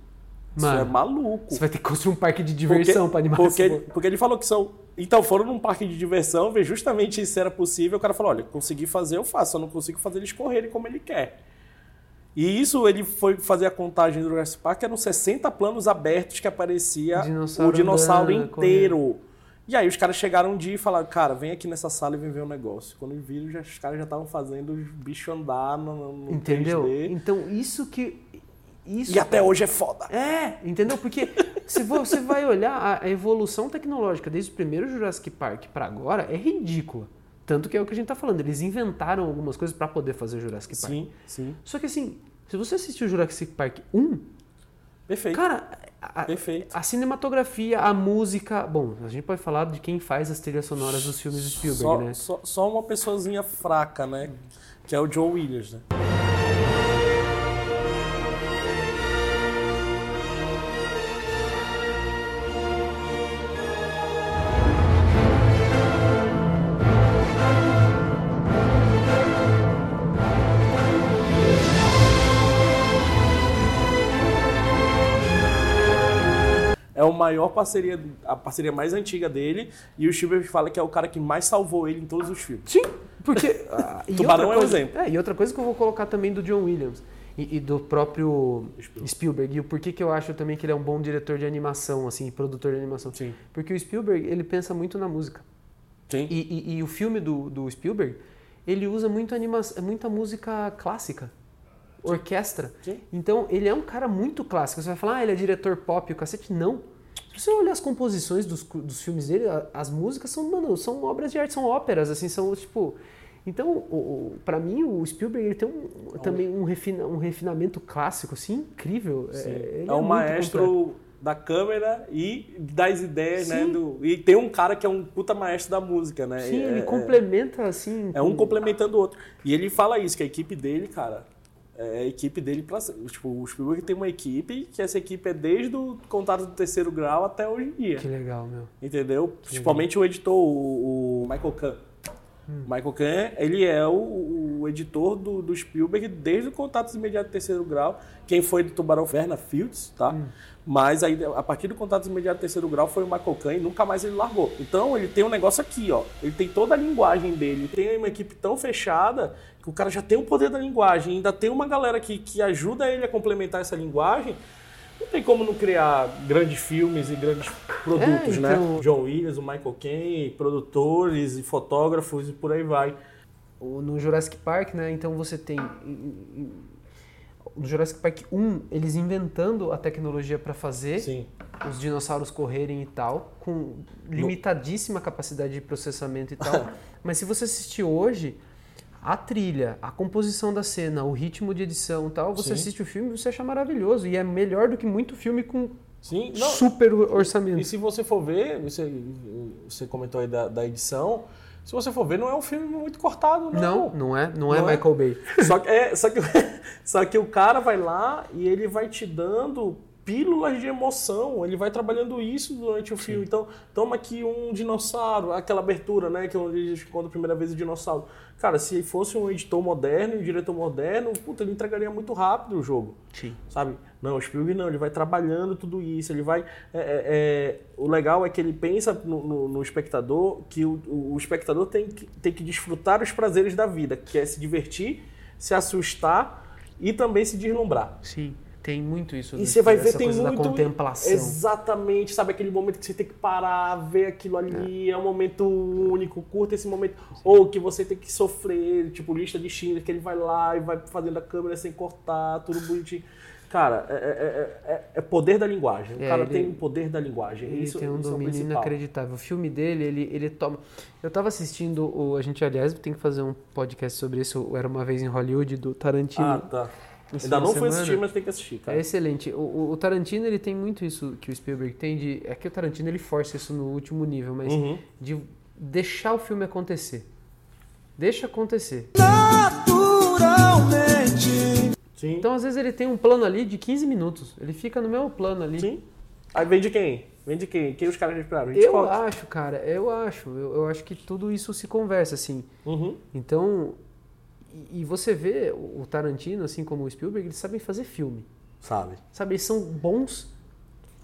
isso Mano, é maluco. Você vai ter que construir um parque de diversão para animar porque, porque ele falou que são. Então foram num parque de diversão, ver justamente se era possível. O cara falou: olha, consegui fazer, eu faço, só não consigo fazer eles correrem como ele quer. E isso ele foi fazer a contagem do Jurassic Park, eram 60 planos abertos que aparecia Dinossauro o dinossauro andando, inteiro. E aí os caras chegaram um dia e falaram, cara, vem aqui nessa sala e vem ver um negócio. Quando viram, já, os caras já estavam fazendo os bichos andar no, no Entendeu? 3D. Então, isso que. Isso E até hoje é foda. É, entendeu? Porque se você vai olhar a- a evolução tecnológica desde o primeiro Jurassic Park para agora é ridícula. Tanto que é o que a gente tá falando, eles inventaram algumas coisas para poder fazer Jurassic Park. Sim, sim. Só que assim, se você assistiu o Jurassic Park 1, Perfeito. cara, a, Perfeito. a cinematografia, a música, bom, a gente pode falar de quem faz as trilhas sonoras dos filmes do Spielberg, Só, né? só, só uma pessoazinha fraca, né? Que é o John Williams, né? Maior parceria, a parceria mais antiga dele, e o Spielberg fala que é o cara que mais salvou ele em todos os filmes. Sim, porque. ah, Tubarão outra é um coisa- exemplo. É, e outra coisa que eu vou colocar também do John Williams e, e do próprio Spielberg. Spielberg. E o porquê que eu acho também que ele é um bom diretor de animação, assim, produtor de animação. Sim. Porque o Spielberg, ele pensa muito na música. Sim. E, e- e o filme do, do Spielberg, ele usa muito anima muita música clássica. Orquestra. Sim. Então, ele é um cara muito clássico. Você vai falar, ah, ele é diretor pop, o cacete. Não. Se você olhar as composições dos, dos filmes dele, as músicas são, mano, são obras de arte, são óperas, assim, são tipo. Então, para mim, o Spielberg ele tem um, também um, refina, um refinamento clássico, assim, incrível. Sim. ele É, um muito maestro completo. da câmera e das ideias, né? Sim. do- e tem um cara que é um puta maestro da música, né? Sim, é, ele é- complementa, assim. É um com- complementando o outro. E ele fala isso, que a equipe dele, cara, é a equipe dele pra. Tipo, o Spielberg tem uma equipe, que essa equipe é desde o contato do terceiro grau até hoje em dia. Que legal, meu. Entendeu? Principalmente o editor, o, o Michael Kahn. Hum. Michael Kahn, ele é o, o editor do, do Spielberg desde o Contatos Imediatos do Terceiro Grau. Quem foi do Tubarão Verna Fields, tá? Hum. Mas aí, a partir do Contatos Imediatos do Terceiro Grau foi o Michael Kahn e nunca mais ele largou. Então, ele tem um negócio aqui, ó. Ele tem toda a linguagem dele. Tem uma equipe tão fechada que o cara já tem o poder da linguagem. Ainda tem uma galera que, que ajuda ele a complementar essa linguagem. Não tem como não criar grandes filmes e grandes produtos, É, né? então- John Williams, o Michael Caine, produtores e fotógrafos e por aí vai. No Jurassic Park, né? Então você tem. No Jurassic Park 1, eles inventando a tecnologia para fazer Sim. os dinossauros correrem e tal, com limitadíssima capacidade de processamento e tal. Mas se você assistir hoje, a trilha, a composição da cena, o ritmo de edição e tal, você Sim. assiste o filme e você acha maravilhoso. E é melhor do que muito filme com Sim. Não, super E orçamento. se você for ver, você, você comentou aí da, da edição, se você for ver, não é um filme muito cortado, não. Não, não é, não é Não é? Michael Bay. Só que, é, só, que, só que o cara vai lá e ele vai te dando pílulas de emoção. Ele vai trabalhando isso durante o filme. Então, toma aqui um dinossauro, aquela abertura, né? Que é onde eles contam a primeira vez o dinossauro. Cara, se fosse um editor moderno, um diretor moderno, puta, ele entregaria muito rápido o jogo. Sim. Sabe? Não, o Spielberg não, ele vai trabalhando tudo isso, ele vai... é, é, é, o legal é que ele pensa no, no- no espectador que o, o espectador tem que, tem que desfrutar os prazeres da vida, que é se divertir, se assustar e também se deslumbrar. Sim. Tem muito isso. E você vai ver, tem muito. contemplação. Exatamente, sabe aquele momento que você tem que parar, ver aquilo ali, é, um momento único, curta esse momento. Ou que você tem que sofrer, tipo lista de Schindler, que ele vai lá e vai fazendo a câmera sem cortar, tudo bonitinho. Cara, é, é- é- é poder da linguagem. O É, cara ele- tem o poder da linguagem. Ele isso, tem um é domínio principal. inacreditável. O filme dele, ele, ele toma. Eu tava assistindo o. A gente, aliás, tem que fazer um podcast sobre isso. Era uma vez em Hollywood, do Tarantino. Ah, tá. Esse Ainda não fui semana. assistir, mas tem que assistir, É cara. excelente. O, o- Tarantino, ele tem muito isso que o Spielberg tem de. É que o Tarantino ele força isso no último nível, mas Uhum. de deixar o filme acontecer. Deixa acontecer. Sim. Então, às vezes, ele tem um plano ali de 15 minutos. Ele fica no mesmo plano ali. Sim. Aí vem de quem? Vem de quem? Quem os caras esperaram? Eu acho, cara, eu acho. Eu, eu acho que tudo isso se conversa, assim. Uhum. Então, e, e você vê o Tarantino, assim como o Spielberg, eles sabem fazer filme. Sabe? Sabe, eles são bons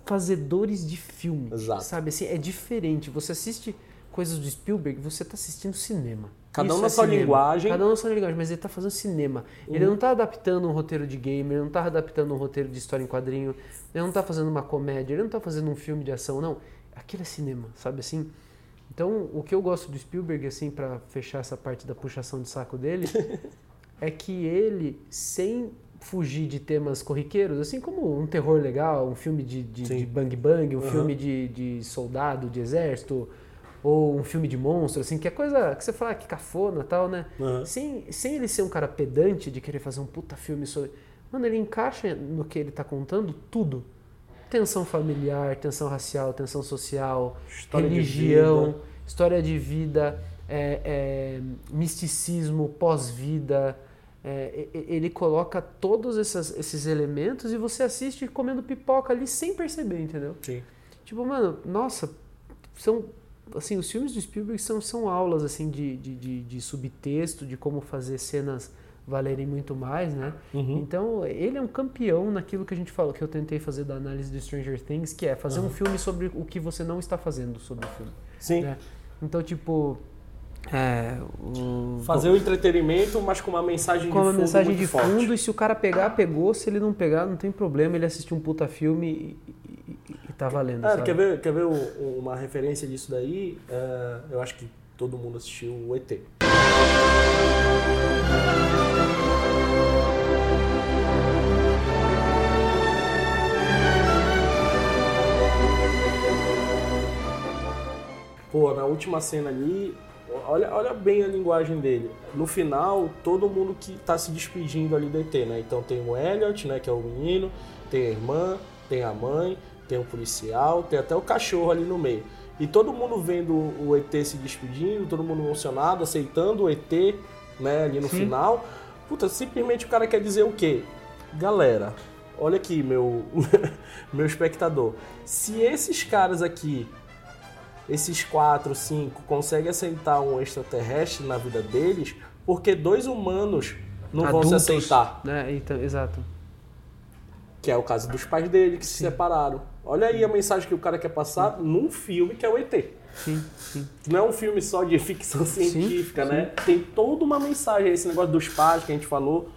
fazedores de filme. Exato. Sabe, assim, é diferente. Você assiste coisas do Spielberg, você tá assistindo cinema. Cada Isso um na é sua cinema. linguagem. Cada um na sua linguagem, mas ele tá fazendo cinema. Ele não tá adaptando um roteiro de game, ele não tá adaptando um roteiro de história em quadrinho, ele não tá fazendo uma comédia, ele não tá fazendo um filme de ação, não. Aquilo é cinema, sabe assim? Então, o que eu gosto do Spielberg, assim, pra fechar essa parte da puxação de saco dele, é que ele, sem fugir de temas corriqueiros, assim como um terror legal, um filme de, de, de bang bang, um Uhum. filme de, de soldado, de exército, ou um filme de monstro, assim, que é coisa que você fala "Ah, que cafona e tal, né? Uhum. Sem, sem ele ser um cara pedante de querer fazer um puta filme sobre. Mano, ele encaixa no que ele tá contando tudo. Tensão familiar, tensão racial, tensão social, História de religião, vida. história de vida, é, é, misticismo, pós-vida. É, ele coloca todos essas- esses elementos e você assiste comendo pipoca ali sem perceber, entendeu? Sim. Tipo, mano, nossa, são. Assim, os filmes do Spielberg são, são aulas, assim, de, de, de, de subtexto, de como fazer cenas valerem muito mais, né? Uhum. Então, ele é um campeão naquilo que a gente falou, que eu tentei fazer da análise do Stranger Things, que é fazer um filme sobre o que você não está fazendo sobre o filme. Sim. né? Então, tipo. É, o- Fazer o entretenimento, mas com uma mensagem com de uma fundo mensagem muito de forte. fundo, e se o cara pegar, pegou, se ele não pegar, não tem problema, ele assistir um puta filme e, e- e- tá valendo. É, quer ver, quer ver uma referência disso daí? É, eu acho que todo mundo assistiu o ET. Pô, na última cena ali, olha, olha bem a linguagem dele. No final, todo mundo que tá se despedindo ali do ET, né? Então tem o Elliot, né, que é o menino, tem a irmã, tem a mãe, tem o policial, tem até o cachorro ali no meio. E todo mundo vendo o ET se despedindo, todo mundo emocionado, aceitando o ET, né, ali no Sim. final. Puta, simplesmente o cara quer dizer o quê? Galera, olha aqui, meu, meu espectador. Se esses caras aqui esses quatro, cinco, conseguem aceitar um extraterrestre na vida deles, porque dois humanos não vão se Adultos, aceitar. Né? Então, exato. Que é o caso dos pais dele que se separaram. Olha aí a mensagem que o cara quer passar num filme que é o ET. Sim, sim. Não é um filme só de ficção científica, né? Tem toda uma mensagem, esse negócio dos pais que a gente falou.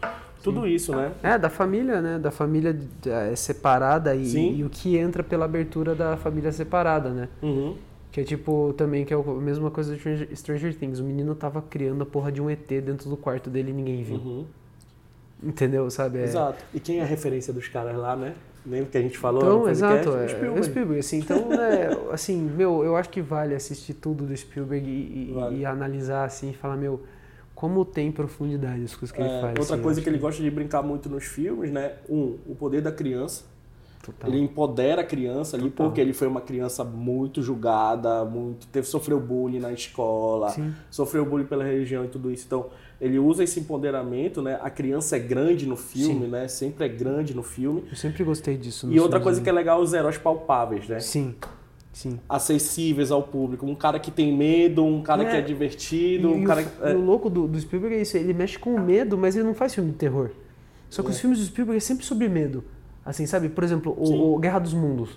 Tudo isso, né? É, da família, né? Da família é, separada e, Sim. e o que entra pela abertura da família separada, né? Uhum. Que é tipo, também, que é a mesma coisa do Stranger- Stranger Things. O menino tava criando a porra de um ET dentro do quarto dele e ninguém viu. Uhum. Entendeu? Sabe? É- Exato. E quem é a referência dos caras lá, né? Lembra que a gente falou Então, no podcast? exato, é, O Spielberg. o Spielberg, assim, então, né, assim, meu, eu acho que vale assistir tudo do Spielberg e, Vale. e analisar, assim, e falar, meu, como tem profundidade as coisas que ele É, faz. outra assim, coisa que ele gosta de brincar muito nos filmes, né? Um, o poder da criança. Total. Ele empodera a criança ali Total. porque ele foi uma criança muito julgada, muito teve sofreu bullying na escola, Sim. sofreu bullying pela religião e tudo isso. Então, ele usa esse empoderamento, né? A criança é grande no filme, Sim. né? Sempre é grande no filme. Eu sempre gostei disso. E outra coisa que é legal, os heróis palpáveis, né? Sim, sim. Acessíveis ao público. Um cara que tem medo, um cara É. que é E, divertido, um e cara o, que. é, o louco do, do Spielberg é isso, ele mexe com o medo, mas ele não faz filme de terror. Só que É. os filmes do Spielberg é sempre sobre medo. Assim, sabe? Por exemplo, o, o Guerra dos Mundos.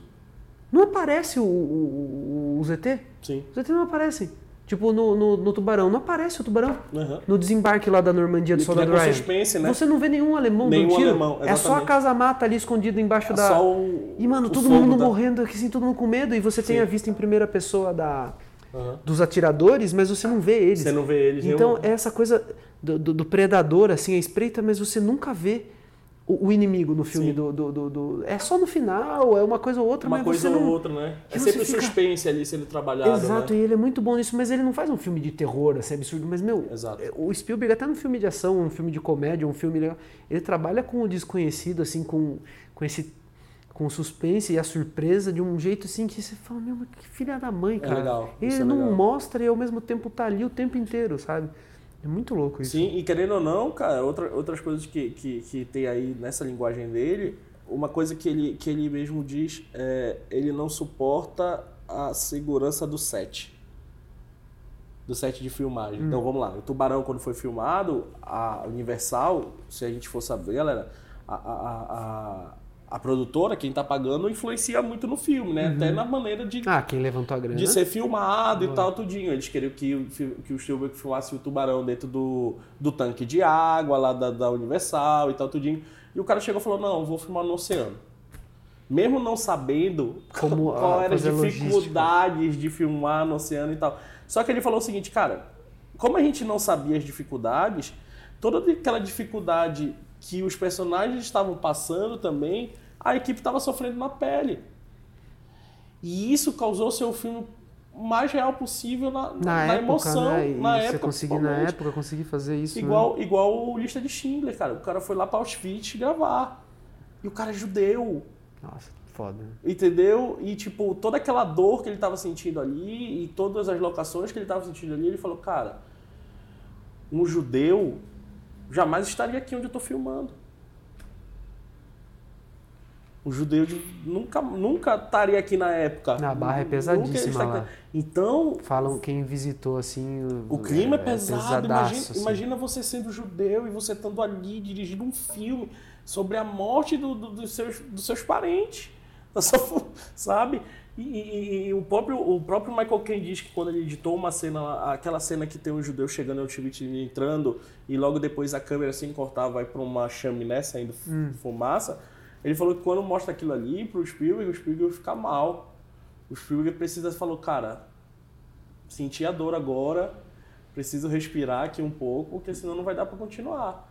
Não aparece o, o, o, o ZT. Sim. Os ZT não aparecem. Tipo, no, no, no Tubarão. Não aparece o Tubarão. Aham. No desembarque lá da Normandia do Soldado com Ryan. suspense, né? Você não vê nenhum alemão Nenhum tiro. alemão, é só a casa-mata ali escondida embaixo É da... só o. E, mano, o todo mundo da- morrendo, assim, todo mundo com medo. E você tem Sim. a vista em primeira pessoa da, Aham. dos atiradores, mas você não vê eles. Você não vê eles Então, nenhum- é essa coisa do, do- do predador, assim, a espreita, mas você nunca vê o, inimigo no filme do, do, do- do- É só no final, é uma coisa ou outra, uma mas coisa você ou não... outra, né? É sempre o fica- suspense ali sendo trabalhado, Exato, né? e ele é muito bom nisso, mas ele não faz um filme de terror, assim, absurdo. Mas, meu, Exato. o Spielberg, até no filme de ação, um filme de comédia, um filme legal, ele trabalha com o desconhecido, assim, com, com esse com o suspense e a surpresa de um jeito assim que você fala, meu, que filha da mãe, cara. legal, Ele é não legal. mostra e ao mesmo tempo tá ali o tempo inteiro, sabe? É muito louco isso. Sim, e querendo ou não, cara, outra, outras coisas que, que, que tem aí nessa linguagem dele, uma coisa que ele, que ele mesmo diz é ele não suporta a segurança do set. Do set de filmagem. Hum. Então vamos lá, o Tubarão, quando foi filmado, a Universal, se a gente for saber, galera, a, a, a, a produtora, quem tá pagando, influencia muito no filme, né? Até na maneira de Ah, quem levantou a grana? de ser filmado e Boa. tal, tudinho. Eles queriam que, que o Spielberg filmasse o tubarão dentro do, do tanque de água lá da, da Universal e tal, tudinho. E o cara chegou e falou, não, vou filmar no oceano. Mesmo não sabendo Como, qual eram as a logística. dificuldades de filmar no oceano e tal. Só que ele falou o seguinte, cara, como a gente não sabia as dificuldades, toda aquela dificuldade que os personagens estavam passando também, a equipe estava sofrendo na pele. E isso causou ser o filme mais real possível na, na, na época, emoção, né? Na você época. na época conseguir fazer isso. né? Igual, igual o Lista de Schindler, cara. O cara foi lá pra Auschwitz gravar. E o cara é judeu. Nossa, foda. Entendeu? E, tipo, toda aquela dor que ele tava sentindo ali e todas as locações que ele tava sentindo ali, ele falou, cara, um judeu jamais estaria aqui onde eu tô filmando. O judeu de- nunca, nunca estaria aqui na época. Na barra é pesadíssima lá. Então, Falam quem visitou assim. o clima é, pesado. pesadaço, imagina, assim. imagina você sendo judeu e você estando ali dirigindo um filme sobre a morte do- do- dos, seus, dos seus parentes. Sabe? E, e- e o, próprio, o próprio Michael Caine diz que quando ele editou uma cena, aquela cena que tem um judeu chegando em Auschwitz e entrando, e logo depois a câmera sem cortar vai para uma chaminé saindo Hum. fumaça, ele falou que quando mostra aquilo ali pro Spielberg, o Spielberg fica mal. O Spielberg precisa, falou, cara, senti a dor agora, preciso respirar aqui um pouco, porque senão não vai dar para continuar.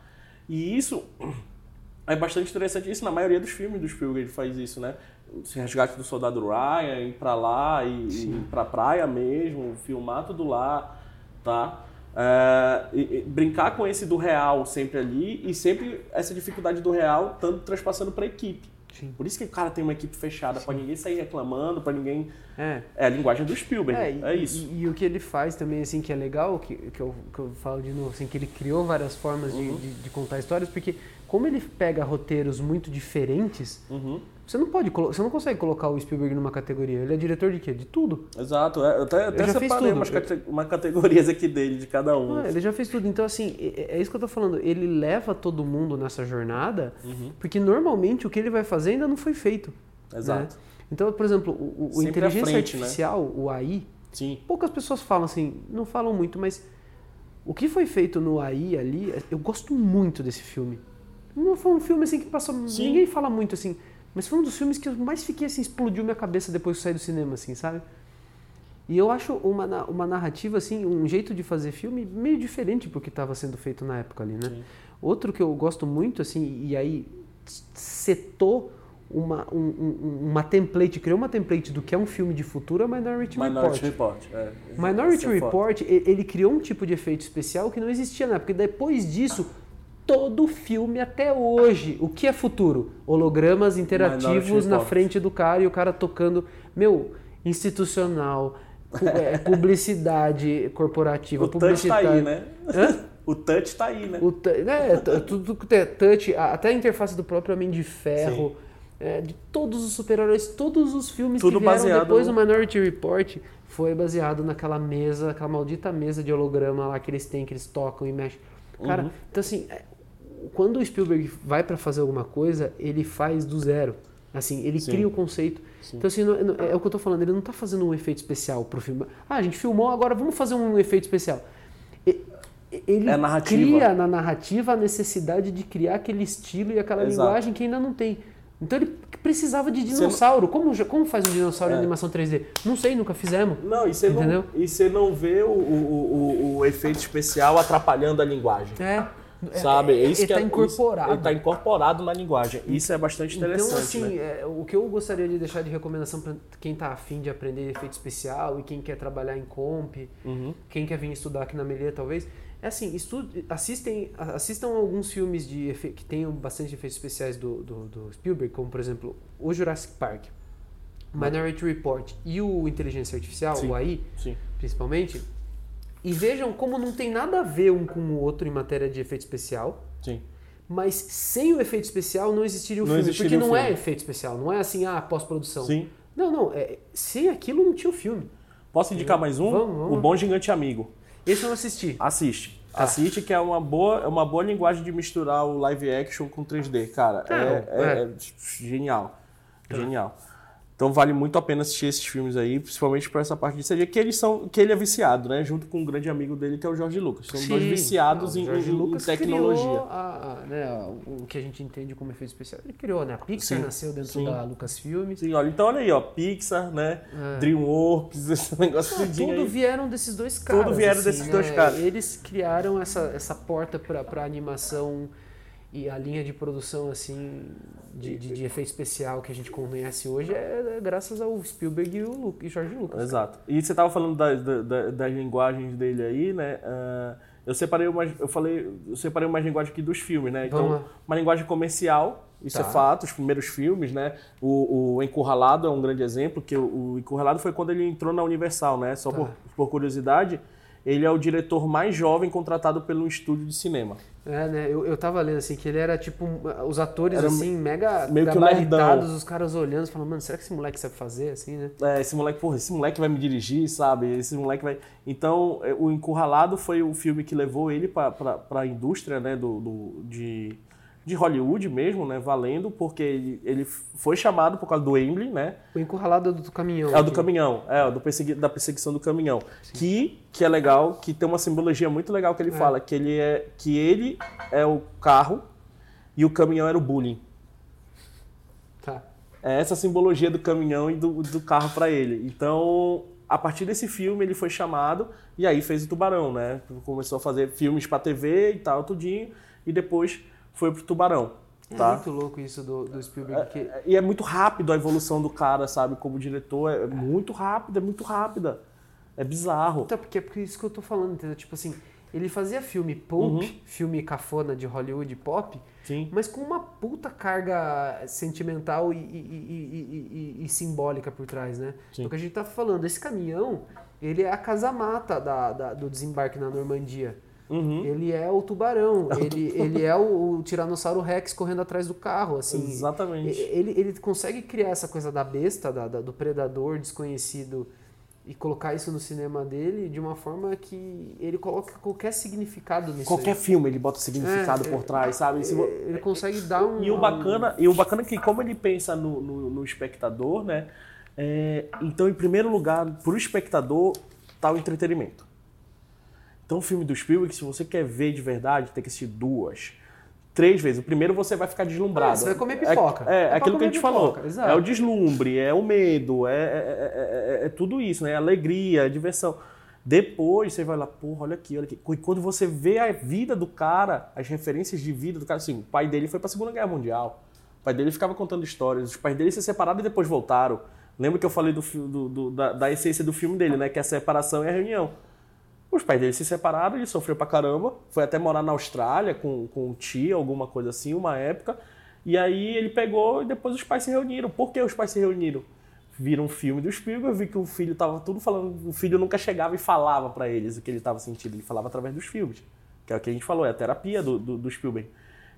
E isso é bastante interessante. Isso na maioria dos filmes do Spielberg ele faz isso, né? O Resgate do Soldado Ryan, ir pra lá e, ir pra praia mesmo, filmar tudo lá, tá? É, e- e brincar com esse do real sempre ali e sempre essa dificuldade do real tanto transpassando pra equipe. Sim. Por isso que o cara tem uma equipe fechada, pra ninguém sair reclamando, pra ninguém. É. É a linguagem do Spielberg. É, É, e, isso. E, e o que ele faz também, assim, que é legal, que, que, eu, que eu falo de novo, assim, que ele criou várias formas de, Uhum. de, de contar histórias, porque como ele pega roteiros muito diferentes, Uhum. Você não pode, você não consegue colocar o Spielberg numa categoria. Ele é diretor de quê? De tudo. Exato, é, eu até, até já fiz separei tudo. umas, cate- uma categorias aqui dele, de cada um. Ah, ele já fez tudo. Então, assim, é, é isso que eu tô falando. Ele leva todo mundo nessa jornada, Uhum. porque normalmente o que ele vai fazer ainda não foi feito. Exato. né? Então, por exemplo, o, o- inteligência frente, né? artificial, o AI, Sim. poucas pessoas falam assim, não falam muito, mas o que foi feito no AI ali, eu gosto muito desse filme. Não foi um filme assim que passou, Sim. ninguém fala muito assim, mas foi um dos filmes que eu mais fiquei assim, explodiu minha cabeça depois que eu saí do cinema, assim, sabe? E eu acho uma, uma narrativa, assim, um jeito de fazer filme meio diferente pro que estava sendo feito na época ali, né? Sim. Outro que eu gosto muito, assim, e aí setou uma, um- um- uma template, criou uma template do que é um filme de futuro, é Minority, Minority Report. Report. é. Minority é. Report, ele criou um tipo de efeito especial que não existia na época. E depois disso, todo filme até hoje. O que é futuro? Hologramas interativos na frente do cara e o cara tocando. Meu, institucional, é, publicidade corporativa, O touch tá publicidade. aí, né? Hã? O touch tá aí, né? O tu- é, t- tudo que tem touch, até a interface do próprio Homem de Ferro, é, de todos os super-heróis, todos os filmes Tudo que vieram baseado depois no- do Minority Report foi baseado naquela mesa, aquela maldita mesa de holograma lá que eles têm, que eles tocam e mexem. Cara, Uhum. então assim, é, quando o Spielberg vai pra fazer alguma coisa, ele faz do zero. Assim, ele Sim. cria o conceito. Então, assim, não- não- é o que eu tô falando, ele não tá fazendo um efeito especial pro filme. Ah, a gente filmou, agora vamos fazer um efeito especial. Ele É cria na narrativa a necessidade de criar aquele estilo e aquela Exato. linguagem que ainda não tem. Então ele precisava de não- dinossauro. Como, como faz um dinossauro em É. animação 3D? Não sei, nunca fizemos. Não, e você não, e não vê o, o, o, o efeito especial atrapalhando a linguagem. É. Sabe? É isso ele que tá é, incorporado. Isso, ele tá incorporado na linguagem. Isso é bastante interessante. Então, assim, né? é, o que eu gostaria de deixar de recomendação para quem tá afim de aprender efeito especial e quem quer trabalhar em comp, Uhum. quem quer vir estudar aqui na Melia, talvez, é assim, estude, assistem, assistam alguns filmes de que tenham bastante efeitos especiais do, do, do Spielberg, como, por exemplo, o Jurassic Park, Minority Report e o Inteligência Artificial, Sim. o AI, Sim. principalmente, e vejam como não tem nada a ver um com o outro em matéria de efeito especial, Sim. mas sem o efeito especial não existiria o Não filme. existiria porque o não é filme. efeito especial, não é assim, ah, pós-produção. Sim. Não, não. é- sem aquilo não tinha o filme. Posso indicar mais um? Vamos, vamos. O Bom Gigante Amigo. Esse eu não assisti. Assiste. Tá. Assiste, que é uma boa, é uma boa linguagem de misturar o live action com 3D, cara. Não, é, é- é. é genial. Genial. Então vale muito a pena assistir esses filmes aí, principalmente por essa parte de CG, que eles são, que ele é viciado, né? Junto com um grande amigo dele, que é o Jorge Lucas. São dois Sim. viciados Não, o em, em- em Lucas tecnologia. criou a- a- né, o que a gente entende como efeito especial. Ele criou, né? A Pixar Sim, nasceu dentro sim. da Lucasfilmes. Sim, olha, então olha aí, ó, Pixar, né? Dreamworks, esse negócio tudinho tudo aí. vieram desses dois caras. Tudo vieram assim, desses né? dois caras. Eles criaram essa, essa porta para animação e a linha de produção assim de, de, de efeito especial que a gente conhece hoje é, é graças ao Spielberg e o Lu, e George Lucas. Exato. E você tava falando das, da- da- das linguagens dele aí, né? Ah, eu separei umas, eu falei, eu separei umas linguagens aqui dos filmes, né? Então, uma linguagem comercial, isso Tá. é fato, os primeiros filmes, né? O, o Encurralado é um grande exemplo, que o, o Encurralado foi quando ele entrou na Universal, né? Só Tá. por, por curiosidade, ele é o diretor mais jovem contratado pelo estúdio de cinema. É, né? Eu, eu tava lendo assim que ele era tipo os atores Era assim mega meio que gabaritados, os caras olhando, falando, mano, será que esse moleque sabe fazer assim, né? É, esse moleque, porra, esse moleque vai me dirigir, sabe? Esse moleque vai. Então, é, o Encurralado foi o filme que levou ele para a indústria, né, do, do- de, de Hollywood mesmo, né, valendo, porque ele, ele foi chamado por causa do Emily, né? O encurralado do caminhão. É o do aqui. caminhão, é, o do persegui- da perseguição do caminhão. Que, que é legal, que tem uma simbologia muito legal que ele fala, que ele é que ele é o carro e o caminhão era o bullying. Tá. É essa simbologia do caminhão e do, do carro para ele. Então, a partir desse filme, ele foi chamado e aí fez o Tubarão, né? Começou a fazer filmes para TV e tal, tudinho, e depois foi pro Tubarão, É tá? muito louco isso do, do Spielberg. que E é muito rápido a evolução do cara, sabe? Como diretor, é muito rápida, é muito rápida. É bizarro. Então, porque é por isso que eu tô falando, entendeu? Tipo assim, ele fazia filme pulp, Uhum. filme cafona de Hollywood pop, Sim. mas com uma puta carga sentimental e, e- e- e- simbólica por trás, né? Sim. O que a gente tá falando, esse caminhão, ele é a casa-mata da- da- do desembarque na Normandia. Uhum. Ele é o tubarão, ele, ele é o, o Tiranossauro Rex correndo atrás do carro, assim. Exatamente. Ele, ele consegue criar essa coisa da besta, da- da- do predador desconhecido e colocar isso no cinema dele de uma forma que ele coloca qualquer significado nisso. Qualquer aí. filme ele bota significado É, por trás, sabe? Se vo- Ele consegue dar um. E o bacana, e o bacana é que como ele pensa no, no, no espectador, né? é, então, em primeiro lugar, pro espectador, tá o entretenimento. Então, o filme do Spielberg, se você quer ver de verdade, tem que assistir duas, três vezes. O primeiro você vai ficar deslumbrado. É, você vai comer pipoca. É, é, É aquilo que a gente falou. pipoca, exato. É o deslumbre, é o medo, é, é, é- é- é tudo isso, né? Alegria, é diversão. Depois você vai lá, porra, olha aqui, olha aqui. E quando você vê a vida do cara, as referências de vida do cara, assim, o pai dele foi pra Segunda Guerra Mundial. O pai dele ficava contando histórias. Os pais dele se separaram e depois voltaram. Lembra que eu falei do, do- do- da, da essência do filme dele, né? Que é a separação e a reunião. Os pais dele se separaram, ele sofreu pra caramba, foi até morar na Austrália com, com tia, alguma coisa assim, uma época. E aí ele pegou e depois os pais se reuniram. Por que os pais se reuniram? Viram um filme do Spielberg, vi que o filho tava tudo falando, o filho nunca chegava e falava para eles o que ele estava sentindo, ele falava através dos filmes. Que é o que a gente falou, é a terapia do, do, do Spielberg.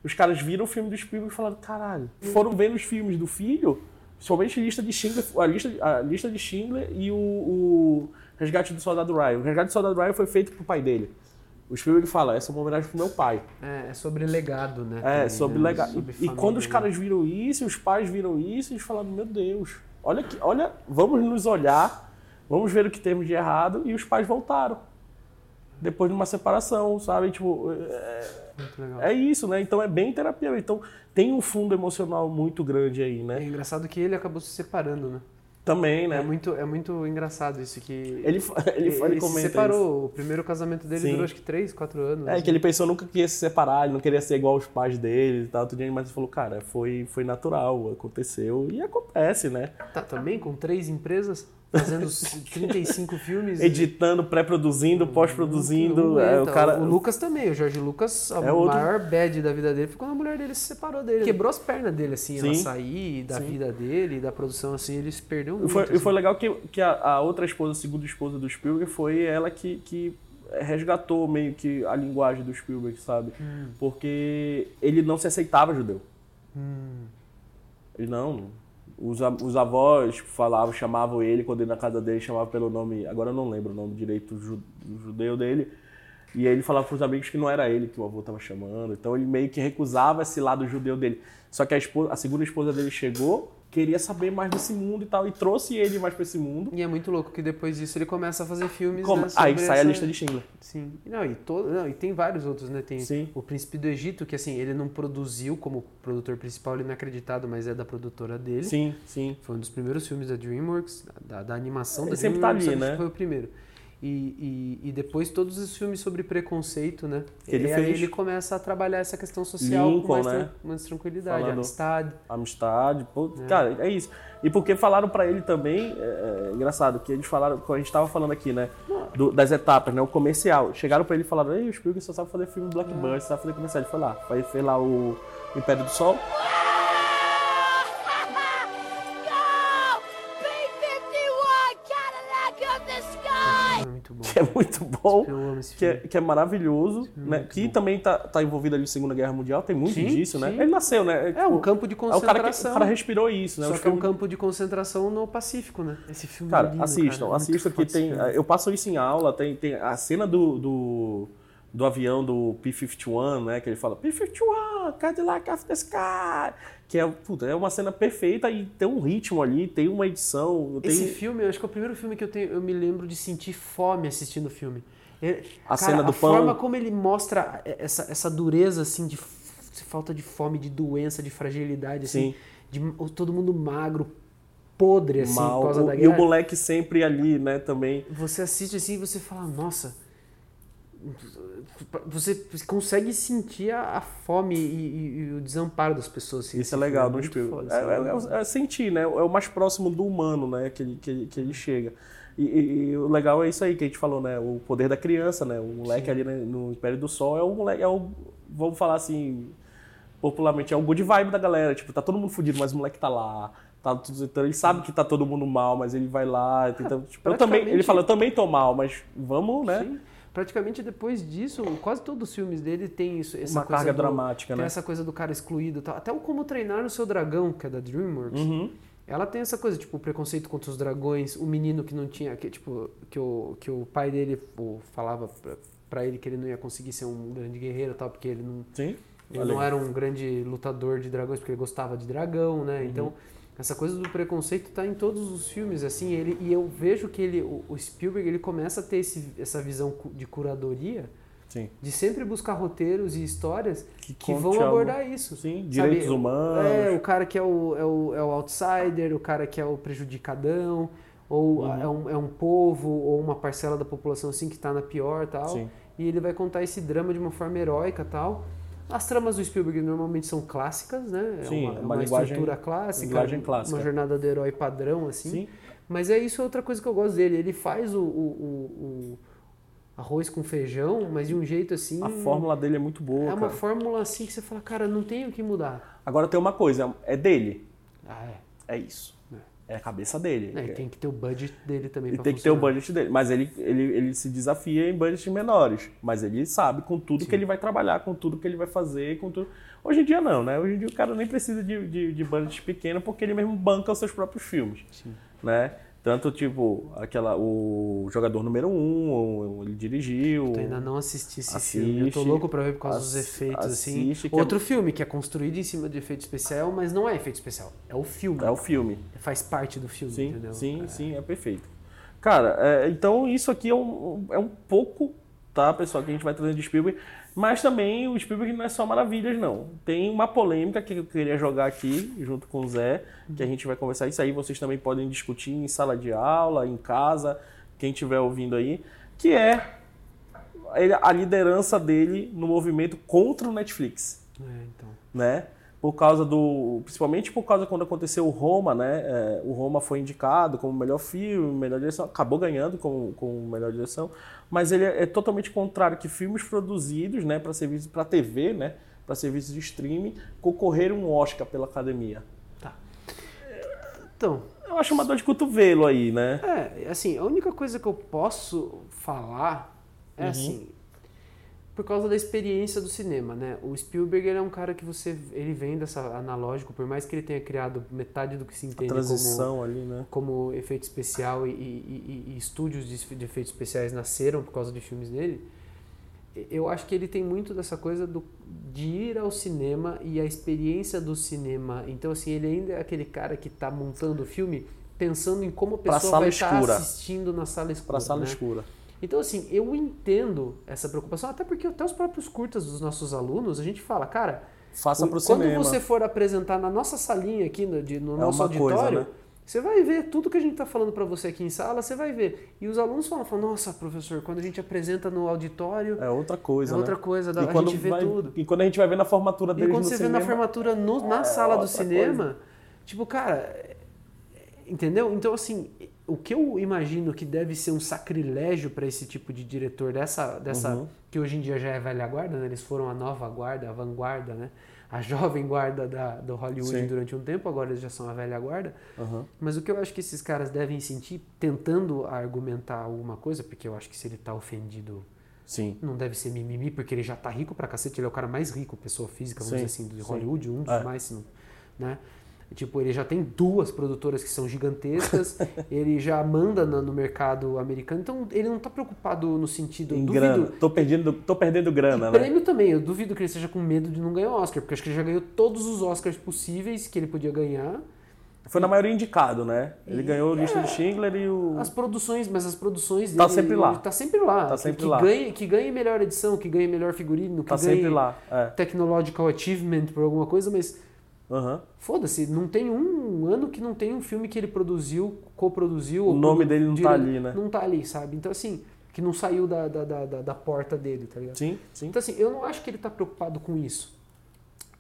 Os caras viram o filme do Spielberg e falaram, caralho, foram vendo os filmes do filho, somente a lista de Schindler, a lista, a lista de Schindler e o, o Resgate do Soldado Ryan. O Resgate do Soldado Ryan foi feito pro pai dele. O Spielberg fala, essa é uma homenagem pro meu pai. É, é sobre legado, né? É, também, sobre né? legado. E, e quando os caras viram isso, os pais viram isso, eles falaram, meu Deus, olha que, olha, vamos nos olhar, vamos ver o que temos de errado, e os pais voltaram. Depois de uma separação, sabe? Tipo, é, Muito legal. é isso, né? Então é bem terapia. Então tem um fundo emocional muito grande aí, É né? engraçado que ele acabou se separando, né? Também, É né? muito, é muito engraçado isso que Ele, ele, ele, ele se separou. O primeiro casamento dele Sim. durou acho que 3, 4 anos. isso. É, que ele pensou nunca que ia se separar, ele não queria ser igual aos pais dele e tal, tudo, mas ele falou, cara, foi, foi natural, aconteceu e acontece, né? Tá também com três empresas, fazendo os 35 filmes. Editando, pré-produzindo, pós-produzindo. Um é, o aguenta. cara. O Lucas também, o Jorge Lucas, a É outro- maior bad da vida dele foi quando a mulher dele se separou dele. Quebrou as pernas dele, assim, ela sair da Sim. vida dele, da produção, assim, ele se perdeu E muito. foi, e assim. foi legal que, que a, a outra esposa, a segunda esposa do Spielberg, foi ela que, que resgatou meio que a linguagem do Spielberg, sabe? Hum. Porque ele não se aceitava judeu. Hum. Ele não. Os, os avós falavam, chamavam ele, quando ele na casa dele, chamava pelo nome, agora eu não lembro o nome direito judeu dele. E ele falava pros amigos que não era ele que o avô estava chamando. Então ele meio que recusava esse lado judeu dele. Só que a, esposa, a segunda esposa dele chegou, queria saber mais desse mundo e tal, e trouxe ele mais pra esse mundo. E é muito louco que depois disso ele começa a fazer filmes. Como? né, Aí sobre sai a essa- lista de Schindler. Sim. Não e, todo, não, e tem vários outros, né? Tem Sim. o Príncipe do Egito, que assim, ele não produziu como produtor principal, ele não é acreditado, mas é da produtora dele. Sim, sim. Foi um dos primeiros filmes da DreamWorks, da, da animação Ele da sempre tá DreamWorks, ali, acho que né? Foi o primeiro. E, e, e depois todos os filmes sobre preconceito, né? Que ele e aí fez. ele começa a trabalhar essa questão social com Lincoln, mais, né? tran- mais tranquilidade, Falando- amistade. Amistade, pô, cara, é isso. E porque falaram pra ele também, é, é engraçado, que eles falaram, a gente tava falando aqui, né, do- das etapas, né, o comercial. Chegaram pra ele e falaram, ei, o Spielberg só sabe fazer filme blockbuster, sabe fazer comercial. Ele foi lá, fez, fez lá o Império do Sol, que é muito bom, que é, que é maravilhoso, né, muito que bom. também tá, tá envolvido ali na Segunda Guerra Mundial, tem muito Sim, disso, né? sim. Ele nasceu, né? É um campo de É o cara que concentração. o cara respirou isso, né? Só que é um filmes- campo de concentração no Pacífico, né? Esse filme é Cara, lindo, assistam, cara. assistam que tem. Eu passo isso em aula, tem, tem a cena do, do, do avião do P-51, né? Que ele fala, P-51, Cadillac the Sky. Que é, puta, é uma cena perfeita e tem um ritmo ali, tem uma edição. Tem... Esse filme, eu acho que é o primeiro filme que eu, tenho, eu me lembro de sentir fome assistindo o filme. Ele- A cara, cena do a pão. forma como ele mostra essa, essa dureza, assim, de falta de fome, de doença, de fragilidade, assim, Sim. de todo mundo magro, podre, assim, mal. por causa da e o guerra. moleque sempre ali, né, também. Você assiste assim e você fala, nossa. Você consegue sentir a, a fome e, e- e o desamparo das pessoas. assim, Isso é esse legal no Spielberg. foda, É, é- é- é sentir, né? É o mais próximo do humano, né? Que ele, que ele, que ele chega. E, e- o legal é isso aí que a gente falou, né? O poder da criança, né? O moleque ali né, no Império do Sol é o moleque, é o, vamos falar assim, popularmente, é o good vibe da galera. Tipo, tá todo mundo fudido, mas o moleque tá lá. Tá, tudo- então ele sabe que tá todo mundo mal, mas ele vai lá. Tenta, tipo, eu também, ele fala, eu também tô mal, mas vamos, né? Sim. Praticamente depois disso, quase todos os filmes dele tem isso, essa Uma coisa carga do- dramática, tem né? essa coisa do cara excluído, tal. até o Como Treinar o Seu Dragão, que é da DreamWorks. Uhum. Ela tem essa coisa, tipo, o preconceito contra os dragões, o menino que não tinha, que, tipo, que o, que o pai dele pô, falava pra, pra ele que ele não ia conseguir ser um grande guerreiro tal, porque ele não, Sim. ele não era um grande lutador de dragões, porque ele gostava de dragão, né? Uhum. Então, essa coisa do preconceito tá em todos os filmes, assim, ele, e eu vejo que ele, o, Spielberg, ele começa a ter esse, essa visão de curadoria, Sim. de sempre buscar roteiros e histórias que, conte vão algo. abordar isso. Sim, Sabe, direitos o- humanos. É, o cara que é o, é, o, é o outsider, o cara que é o prejudicadão, ou Uhum. é, um, é um povo, ou uma parcela da população assim que está na pior tal. Sim. E ele vai contar esse drama de uma forma heróica tal. As tramas do Spielberg normalmente são clássicas, né? Sim, é uma, é é uma uma estrutura clássica, linguagem clássica. uma jornada do herói padrão, assim. Sim. Mas é isso é outra coisa que eu gosto dele. Ele faz o, o- o- arroz com feijão, mas de um jeito assim. A fórmula dele é muito boa, É uma cara. fórmula assim que você fala, cara, não tem o que mudar. Agora tem uma coisa, é dele. Ah, é. É isso. É a cabeça dele. E tem que ter o budget dele também. E tem que ter o funcionar. budget dele. Mas ele, ele, ele se desafia em budgets menores. Mas ele sabe com tudo que ele vai trabalhar, com tudo que ele vai fazer, com tudo. Hoje em dia não, né? Hoje em dia o cara nem precisa de, de, de budget pequeno porque ele mesmo banca os seus próprios filmes. Né? Tanto tipo, aquela, o jogador número um, ele dirigiu. Eu ainda não assisti esse Assiste. filme. Eu tô louco pra ver por causa dos efeitos, assim. é- Outro filme que é construído em cima de efeito especial, mas não é efeito especial. É o filme. É o filme. Faz parte do filme, Sim, entendeu? sim, sim, é perfeito. Cara, é, então isso aqui é um, é um pouco, tá, pessoal, que a gente vai trazendo de Spielberg, mas também o Spielberg não é só maravilhas, não. Tem uma polêmica que eu queria jogar aqui, junto com o Zé, que a gente vai conversar. Isso aí vocês também podem discutir em sala de aula, em casa, quem estiver ouvindo aí, que é a liderança dele no movimento contra o Netflix É, então. né? Por causa do. Principalmente por causa quando aconteceu o Roma, né? É, o Roma foi indicado como melhor filme, melhor direção, acabou ganhando com, com melhor direção, mas ele é, é totalmente contrário que filmes produzidos, né, para serviço para TV, né, para serviços de streaming, concorreram um Oscar pela academia. Tá. Então, Eu acho uma dor de cotovelo aí, né? é, assim, a única coisa que eu posso falar é Uhum. assim, por causa da experiência do cinema, né? O Spielberg é um cara que você, ele vem dessa analógico, por mais que ele tenha criado metade do que se entende como ali, né? como efeito especial e, e- e- e estúdios de, de efeitos especiais nasceram por causa de filmes dele, eu acho que ele tem muito dessa coisa do, de ir ao cinema e a experiência do cinema. Então, assim, ele ainda é aquele cara que está montando o filme pensando em como a Pra pessoa vai estar escura. assistindo na sala escura. Para sala né? escura. Então, assim, eu entendo essa preocupação, até porque até os próprios curtas dos nossos alunos, a gente fala, cara, Faça pro quando cinema. você for apresentar na nossa salinha aqui, no, de- no É nosso uma coisa, auditório, né? você vai ver tudo que a gente está falando para você aqui em sala, você vai ver. E os alunos falam, falam, nossa, professor, quando a gente apresenta no auditório, É outra coisa, é né? outra coisa, dá- E a quando gente vê vai- tudo. E quando a gente vai ver na formatura E deles quando no você vê cinema, na formatura no- na sala do cinema, tipo, cara, é- entendeu? Então, assim, o que eu imagino que deve ser um sacrilégio para esse tipo de diretor dessa, dessa Uhum. que hoje em dia já é velha guarda, né? Eles foram a nova guarda, a vanguarda, né? A jovem guarda da, do Hollywood Sim. durante um tempo, agora eles já são a velha guarda. Aham. Mas o que eu acho que esses caras devem sentir tentando argumentar alguma coisa, porque eu acho que se ele tá ofendido Sim. não deve ser mimimi, porque ele já tá rico pra cacete, ele é o cara mais rico, pessoa física, vamos Sim, dizer assim, de. Hollywood, um dos É. mais, se não- né? Tipo, ele já tem duas produtoras que são gigantescas, ele já manda na- no mercado americano, então ele não tá preocupado no sentido, Em duvido, grana. Tô perdendo, tô perdendo grana, e né? prêmio também, eu duvido que ele esteja com medo de não ganhar o Oscar, porque acho que ele já ganhou todos os Oscars possíveis que ele podia ganhar, Foi na maioria indicado, né? Ele E- ganhou o lista é. de Schindler e o. As produções, mas as produções Tá dele, sempre lá. Tá sempre lá. Tá que- sempre que, lá. Ganhe, que ganhe melhor edição, que ganhe melhor figurino, que Tá ganhe sempre lá. É. technological achievement por alguma coisa, mas Aham. foda-se, não tem um ano que não tem um filme que ele produziu, coproduziu. O nome produ- dele não tá ali, né? Não tá ali, sabe? Então, assim, que não saiu da, da, da, da- porta dele, tá ligado? Sim, sim. Então, assim, eu não acho que ele tá preocupado com isso.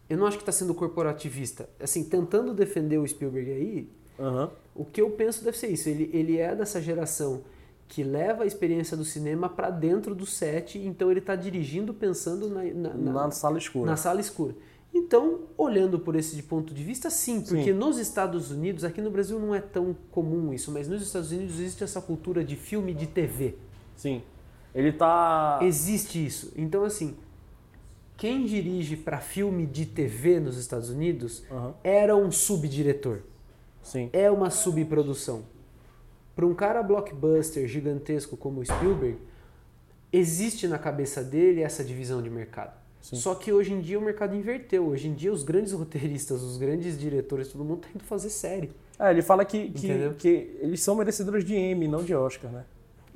Eu não acho que tá sendo corporativista. Assim, tentando defender o Spielberg aí, Aham. o que eu penso deve ser isso. Ele, ele é dessa geração que leva a experiência do cinema para dentro do set, então ele está dirigindo pensando na, na, na- Na sala escura. na sala escura. Então, olhando por esse ponto de vista, sim, porque Sim. nos Estados Unidos, aqui no Brasil não é tão comum isso, mas nos Estados Unidos existe essa cultura de filme de TV. Sim. Ele tá. Existe isso. Então, assim, quem dirige para filme de TV nos Estados Unidos Aham. era um subdiretor Sim. é uma subprodução. Para um cara blockbuster gigantesco como o Spielberg, existe na cabeça dele essa divisão de mercado. Sim. Só que hoje em dia o mercado inverteu. Hoje em dia os grandes roteiristas, os grandes diretores, todo mundo está indo fazer série. É, ele fala que, que, que eles são merecedores de Emmy, não de Oscar, né?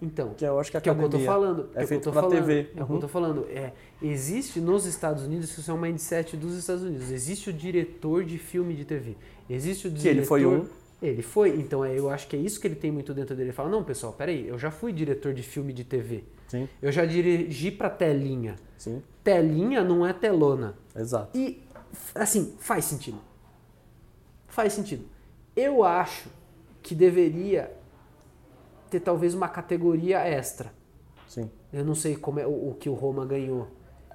Então, Que é o Oscar que é o que eu tô falando. que É o que eu feito pra falando, TV. É o que eu Uhum. tô falando. É, existe nos Estados Unidos, isso é um mindset dos Estados Unidos. Existe o diretor de filme de TV. Existe o Que diretor. ele foi um. Ele foi, então é, eu acho que é isso que ele tem muito dentro dele. Ele fala: não, pessoal, peraí, eu já fui diretor de filme de TV. Sim, Eu já dirigi pra telinha. sim. Telinha não é telona. Exato. E, assim, faz sentido. Faz sentido. Eu acho que deveria ter talvez uma categoria extra. Sim. Eu não sei como é o, o que o Roma ganhou.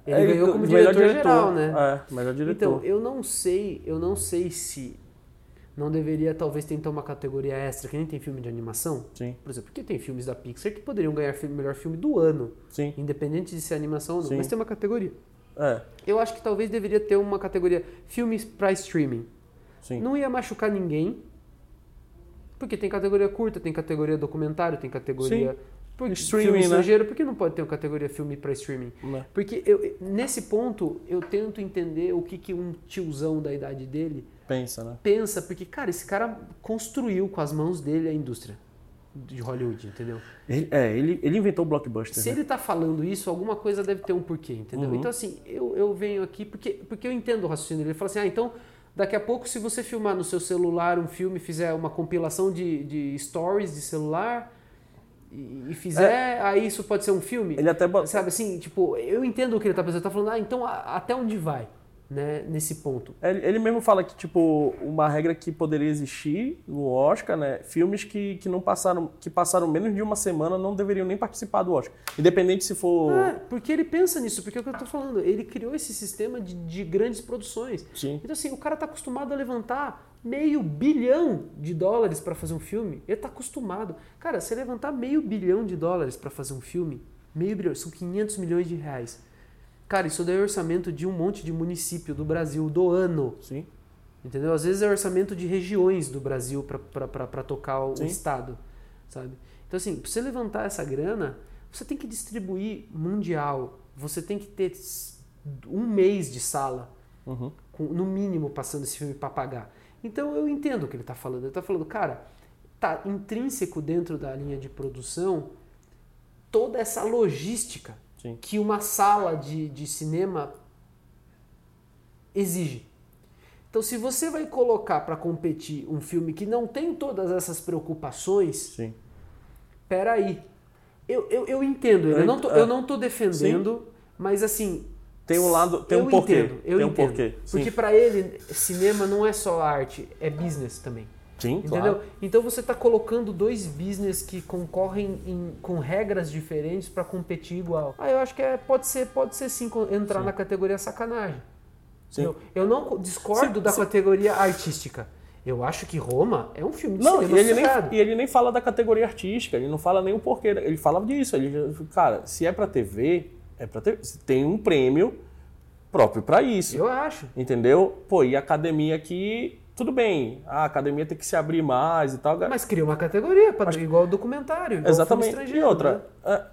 Ele É, ganhou como melhor diretor, geral, né? É, melhor diretor. Então, eu não sei, eu não sei se não deveria talvez tentar uma categoria extra, que nem tem filme de animação. Sim, Por exemplo, porque tem filmes da Pixar que poderiam ganhar filme, melhor filme do ano, sim, independente de ser animação ou não, Sim. mas tem uma categoria. é, Eu acho que talvez deveria ter uma categoria filmes para streaming. sim. Não ia machucar ninguém, porque tem categoria curta, tem categoria documentário, tem categoria por, Streaming, filme né? estrangeiro. Por que não pode ter uma categoria filme para streaming? Né? Porque eu, nesse ponto eu tento entender o que, que um tiozão da idade dele Pensa, né? pensa, porque, cara, esse cara construiu com as mãos dele a indústria de Hollywood, entendeu? Ele, é, ele, ele inventou o blockbuster. Se né? ele tá falando isso, alguma coisa deve ter um porquê, entendeu? Uhum. Então, assim, eu, eu venho aqui porque, porque eu entendo o raciocínio dele. Ele fala assim, ah, então, daqui a pouco, se você filmar no seu celular um filme, fizer uma compilação de, de stories de celular e, e fizer, aí isso pode ser um filme? Ele até bota- Sabe assim, tipo, eu entendo o que ele tá pensando. Ele tá falando, ah, então, a- até onde vai, né, nesse ponto? Ele, ele mesmo fala que, tipo, uma regra que poderia existir no Oscar, né? Filmes que, que não passaram, que passaram menos de uma semana não deveriam nem participar do Oscar. Independente se for. É, porque ele pensa nisso, porque é o que eu tô falando. Ele criou esse sistema de, de grandes produções. Sim. Então, assim, o cara tá acostumado a levantar meio bilhão de dólares para fazer um filme. Ele tá acostumado. Cara, você levantar meio bilhão de dólares para fazer um filme, meio bilhão, são 500 milhões de reais. Cara, isso daí é orçamento de um monte de município do Brasil do ano. Sim. Entendeu? Às vezes é orçamento de regiões do Brasil para tocar o Sim. estado, sabe? Então assim, para você levantar essa grana, você tem que distribuir mundial. Você tem que ter um mês de sala, Uhum. com- no mínimo, passando esse filme para pagar. Então eu entendo o que ele está falando. Ele está falando, cara, tá intrínseco dentro da linha de produção toda essa logística Sim. que uma sala de, de cinema exige. Então, se você vai colocar para competir um filme que não tem todas essas preocupações, Sim. peraí. Eu, eu, eu entendo ele. Eu não tô, É. eu não tô defendendo, mas assim. Tem um lado. Tem eu um porquê. entendo, eu tem um entendo. porquê. Sim. Porque para ele, cinema não é só arte, é business também. Sim, Entendeu? claro. Então você está colocando dois business que concorrem em- com regras diferentes para competir igual. Ah, eu acho que é, pode ser, pode ser sim entrar na categoria sacanagem. Sim. Entendeu? Eu não co- discordo Sim, da sim. categoria artística. Eu acho que Roma é um filme de Não, cinema e ele, nem, e ele nem fala da categoria artística, ele não fala nem o porquê. Ele fala disso. Ele, cara, se é pra TV, é pra TV. Tem um prêmio próprio pra isso. Eu acho. Entendeu? Pô, e a academia aqui, tudo bem. A academia tem que se abrir mais e tal. Mas cria uma categoria, pra, igual documentário, igual Exatamente. E outra, né?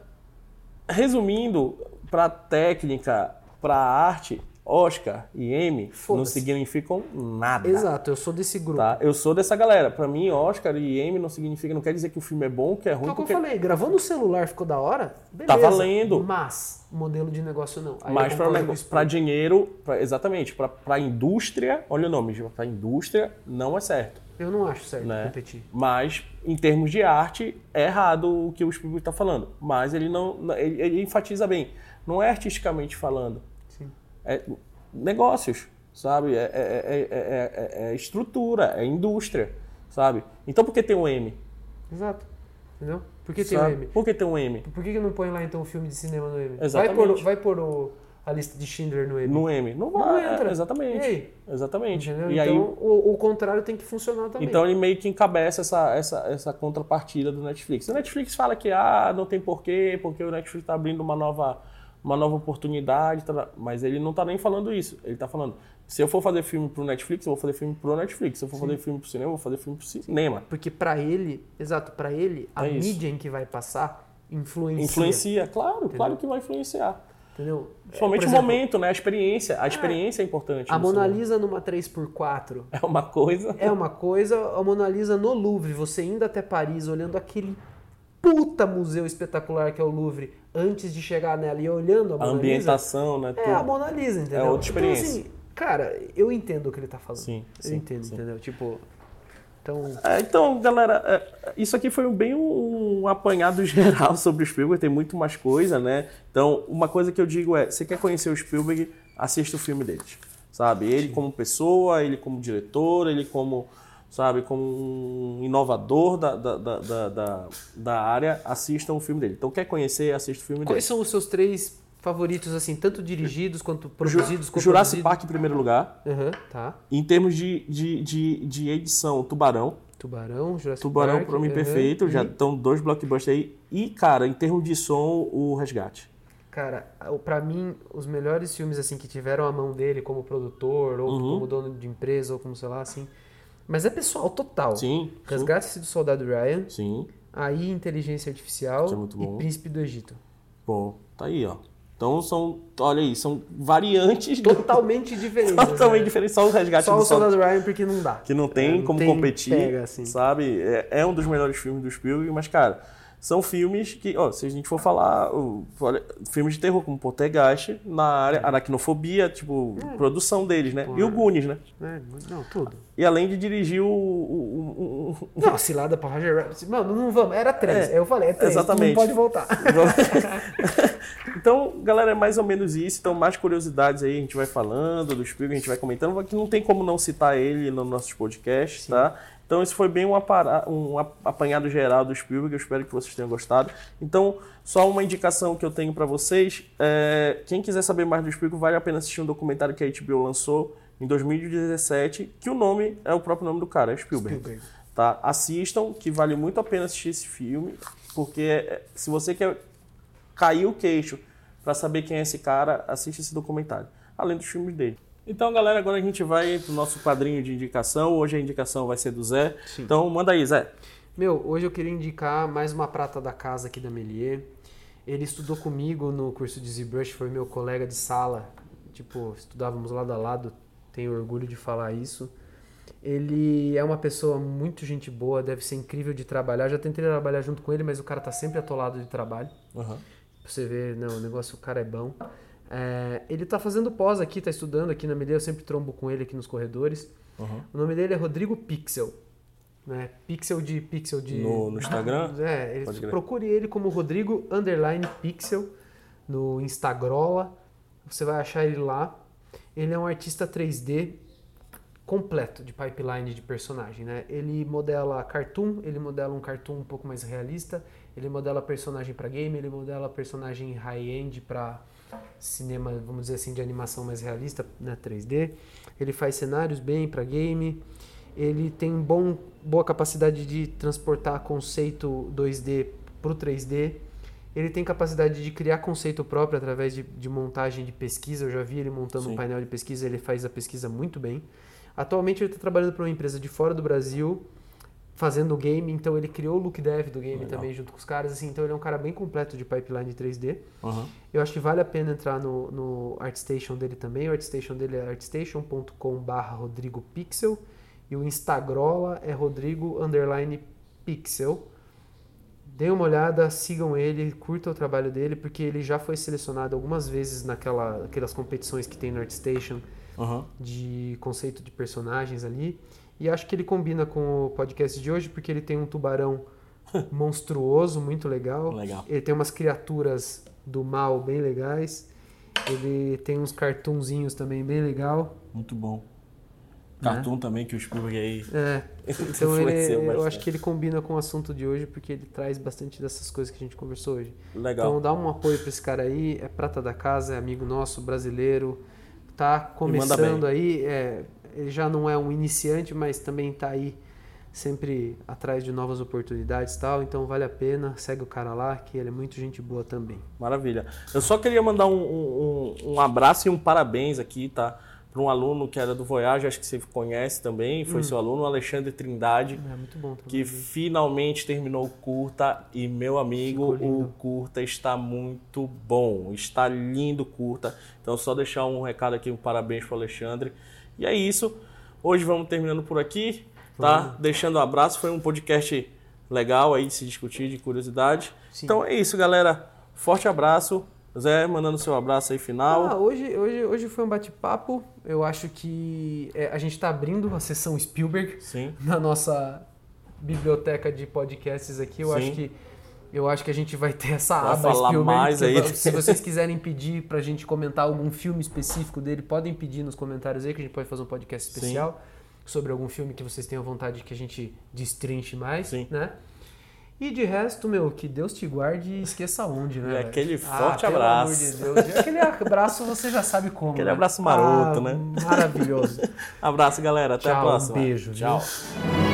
é, resumindo, pra técnica, pra arte, Oscar e Emmy não significam nada. Exato, eu sou desse grupo. Tá? Eu sou dessa galera. Pra mim, Oscar e Emmy não significa, não quer dizer que o filme é bom, que é ruim, Então, como porque eu falei, gravou no celular, ficou da hora? Beleza. Tá valendo. Mas, modelo de negócio não. Aí Mas para dinheiro, pra- exatamente, para indústria, olha o nome, para indústria não é certo, Eu não acho certo né? competir. Mas em termos de arte é errado o que o Spielberg está falando. Mas ele não, ele, ele enfatiza bem. Não é artisticamente falando. É negócios, sabe? É, é- é- é- é- é estrutura, é indústria, sabe? Então por que tem um M? Exato. Entendeu? Por que tem o sabe? M? Por que tem um M? Por que, que não põe lá então o filme de cinema no M? Exatamente. Vai pôr, vai pôr o- a lista de Schindler no M. No M? Não Não vai. entra. é, exatamente. E? Exatamente. Entendeu? E então aí o, o contrário tem que funcionar também. Então ele meio que encabeça essa, essa, essa contrapartida do Netflix. O Netflix fala que ah, não tem porquê, porque o Netflix está abrindo uma nova, uma nova oportunidade, tá, mas ele não está nem falando isso. Ele está falando, se eu for fazer filme pro Netflix, eu vou fazer filme pro Netflix. Se eu for fazer filme pro cinema, eu vou fazer filme pro cinema. Porque pra ele, exato, pra ele, a É isso. mídia em que vai passar influencia. Influencia, claro, claro que vai influenciar. Entendeu? Principalmente Por o exemplo, momento, né? A experiência. A experiência é importante. A Mona cinema. Lisa numa 3x4 é uma coisa. é uma coisa, a Mona Lisa no Louvre, você indo até Paris olhando aquele puta museu espetacular que é o Louvre, antes de chegar nela e olhando a A Mona Lisa, ambientação, né? é tudo. a Mona Lisa, entendeu? É outra experiência. Então, assim, cara, eu entendo o que ele tá falando. Sim, eu sim, entendo, sim. entendeu? Tipo, então, É, então, galera, é, isso aqui foi um- bem um apanhado geral sobre o Spielberg, tem muito mais coisa, né? Então, uma coisa que eu digo é, você quer conhecer o Spielberg, assista o filme deles, sabe? Ele como pessoa, ele como diretor, ele como sabe, como um inovador da, da, da, da, da- área, assistam o filme dele. Então, quer conhecer, assista o filme dele. Quais são os seus três favoritos, assim, tanto dirigidos quanto produzidos? Ju- Jurassic? Park em primeiro lugar. Aham, tá. Em termos de, de, de, de edição, Tubarão. Tubarão, Jurassic Tubarão Park. pra mim aham. perfeito. Já estão dois blockbusters aí. E, cara, em termos de som, o Resgate. Cara, pra mim, os melhores filmes, assim, que tiveram a mão dele como produtor, ou Uhum. como dono de empresa, ou como, sei lá, assim... Mas é pessoal, total. Sim. sim, Resgate do Soldado Ryan, Sim. aí Inteligência Artificial Isso é muito bom. e Príncipe do Egito. Bom, tá aí, ó. Então são, olha aí, são variantes do- Totalmente diferentes. totalmente né? diferentes. Só o Resgate Só do o Soldado Soldado Ryan porque não dá. que não tem É, não como tem competir, pega, assim. sabe? É, é um dos melhores filmes do Spielberg, mas, cara, são filmes que, ó, se a gente for falar, o- olha, filmes de terror como Poltergeist, na área, aracnofobia, tipo, produção deles, né? E o Goonies, né? É, não, tudo. E além de dirigir o... o- o- o- Não, cilada pra Roger Rabbit. Mano, não vamos. Era três. É, eu falei, é três. exatamente. Não pode voltar. então, galera, é mais ou menos isso. Então, mais curiosidades aí, a gente vai falando do Spielberg, a gente vai comentando, que não tem como não citar ele nos nossos podcasts, tá? Então, esse foi bem um, um ap- apanhado geral do Spielberg, eu espero que vocês tenham gostado. Então, só uma indicação que eu tenho para vocês, é, quem quiser saber mais do Spielberg, vale a pena assistir um documentário que a HBO lançou em 2017, que o nome é o próprio nome do cara, é Spielberg. Spielberg. Tá? Assistam, que vale muito a pena assistir esse filme, porque é, se você quer cair o queixo para saber quem é esse cara, assiste esse documentário, além dos filmes dele. Então, galera, agora a gente vai pro nosso quadrinho de indicação. Hoje a indicação vai ser do Zé. Então, manda aí, Zé. Meu, hoje eu queria indicar mais uma prata da casa aqui da Melier. Ele estudou comigo no curso de ZBrush, foi meu colega de sala. Tipo, estudávamos lado a lado, tenho orgulho de falar isso. Ele é uma pessoa muito gente boa, deve ser incrível de trabalhar. Já tentei trabalhar junto com ele, mas o cara tá sempre atolado de trabalho. Uhum. Pra você ver, não, o negócio, o cara é bom. É, ele tá fazendo pós aqui, tá estudando aqui na Melier, eu sempre trombo com ele aqui nos corredores. Uhum. O nome dele é Rodrigo Pixel. Né? Pixel de pixel de. No, no Instagram? É, ele- procure ele como Rodrigo Underline Pixel no Instagrola. Você vai achar ele lá. Ele é um artista 3D completo de pipeline de personagem, né? Ele modela cartoon, ele modela um cartoon um pouco mais realista, ele modela personagem para game, ele modela personagem high-end para cinema, vamos dizer assim, de animação mais realista, né, 3D. Ele faz cenários bem para game. Ele tem bom, boa capacidade de transportar conceito 2D para o 3D. Ele tem capacidade de criar conceito próprio através de, de montagem de pesquisa. Eu já vi ele montando Sim. um painel de pesquisa, ele faz a pesquisa muito bem. Atualmente ele está trabalhando para uma empresa de fora do Brasil, fazendo o game, então ele criou o look dev do game Legal. também junto com os caras, assim, então ele é um cara bem completo de pipeline 3D. Uhum. Eu acho que vale a pena entrar no, no ArtStation dele também. O ArtStation dele é artstation.com.br Rodrigo Pixel e o Instagrola é Rodrigo underline Pixel. Dê uma olhada, sigam ele, curtam o trabalho dele, porque ele já foi selecionado algumas vezes naquela, naquelas competições que tem no ArtStation Uhum. de conceito de personagens ali. E acho que ele combina com o podcast de hoje, porque ele tem um tubarão monstruoso, muito legal. Legal. Ele tem umas criaturas do mal bem legais. Ele tem uns cartunzinhos também bem legal. Muito bom. Né? Cartoon também, que o Spielberg aí É, então ele, eu acho que ele combina com o assunto de hoje, porque ele traz bastante dessas coisas que a gente conversou hoje. Legal. Então dá um apoio pra esse cara aí, é prata da casa, é amigo nosso, brasileiro, tá começando aí, é, ele já não é um iniciante, mas também tá aí sempre atrás de novas oportunidades e tal, então vale a pena, segue o cara lá, que ele é muito gente boa também. Maravilha. Eu só queria mandar um, um- um- abraço e um parabéns aqui, tá? Para um aluno que era do Voyage, acho que você conhece também, foi seu aluno, Alexandre Trindade, É muito bom que finalmente terminou o curta e meu amigo, o curta está muito bom, está lindo o curta. Então só deixar um recado aqui, um parabéns para o Alexandre. E é isso. Hoje vamos terminando por aqui, tá? Deixando um abraço, foi um podcast legal aí de se discutir, de curiosidade. Sim. Então é isso, galera. Forte abraço. Zé, mandando seu abraço aí final. Ah, hoje, hoje, hoje foi um bate-papo. Eu acho que é, a gente está abrindo a sessão Spielberg Sim. na nossa biblioteca de podcasts aqui. Eu Sim. acho que eu acho que a gente vai ter essa Vai aba falar mais aí. Se vocês quiserem pedir pra gente comentar algum filme específico dele, podem pedir nos comentários aí que a gente pode fazer um podcast especial. sobre algum filme que vocês tenham vontade que a gente destrinche mais, Sim. né? E de resto, meu, que Deus te guarde e esqueça onde, né? E velho? aquele Ah, forte pelo abraço. amor de Deus. E aquele abraço você já sabe como. Aquele né? abraço maroto, Ah, né? Maravilhoso. Abraço, galera. Até a Tchau, um próxima. beijo, Tchau. viu?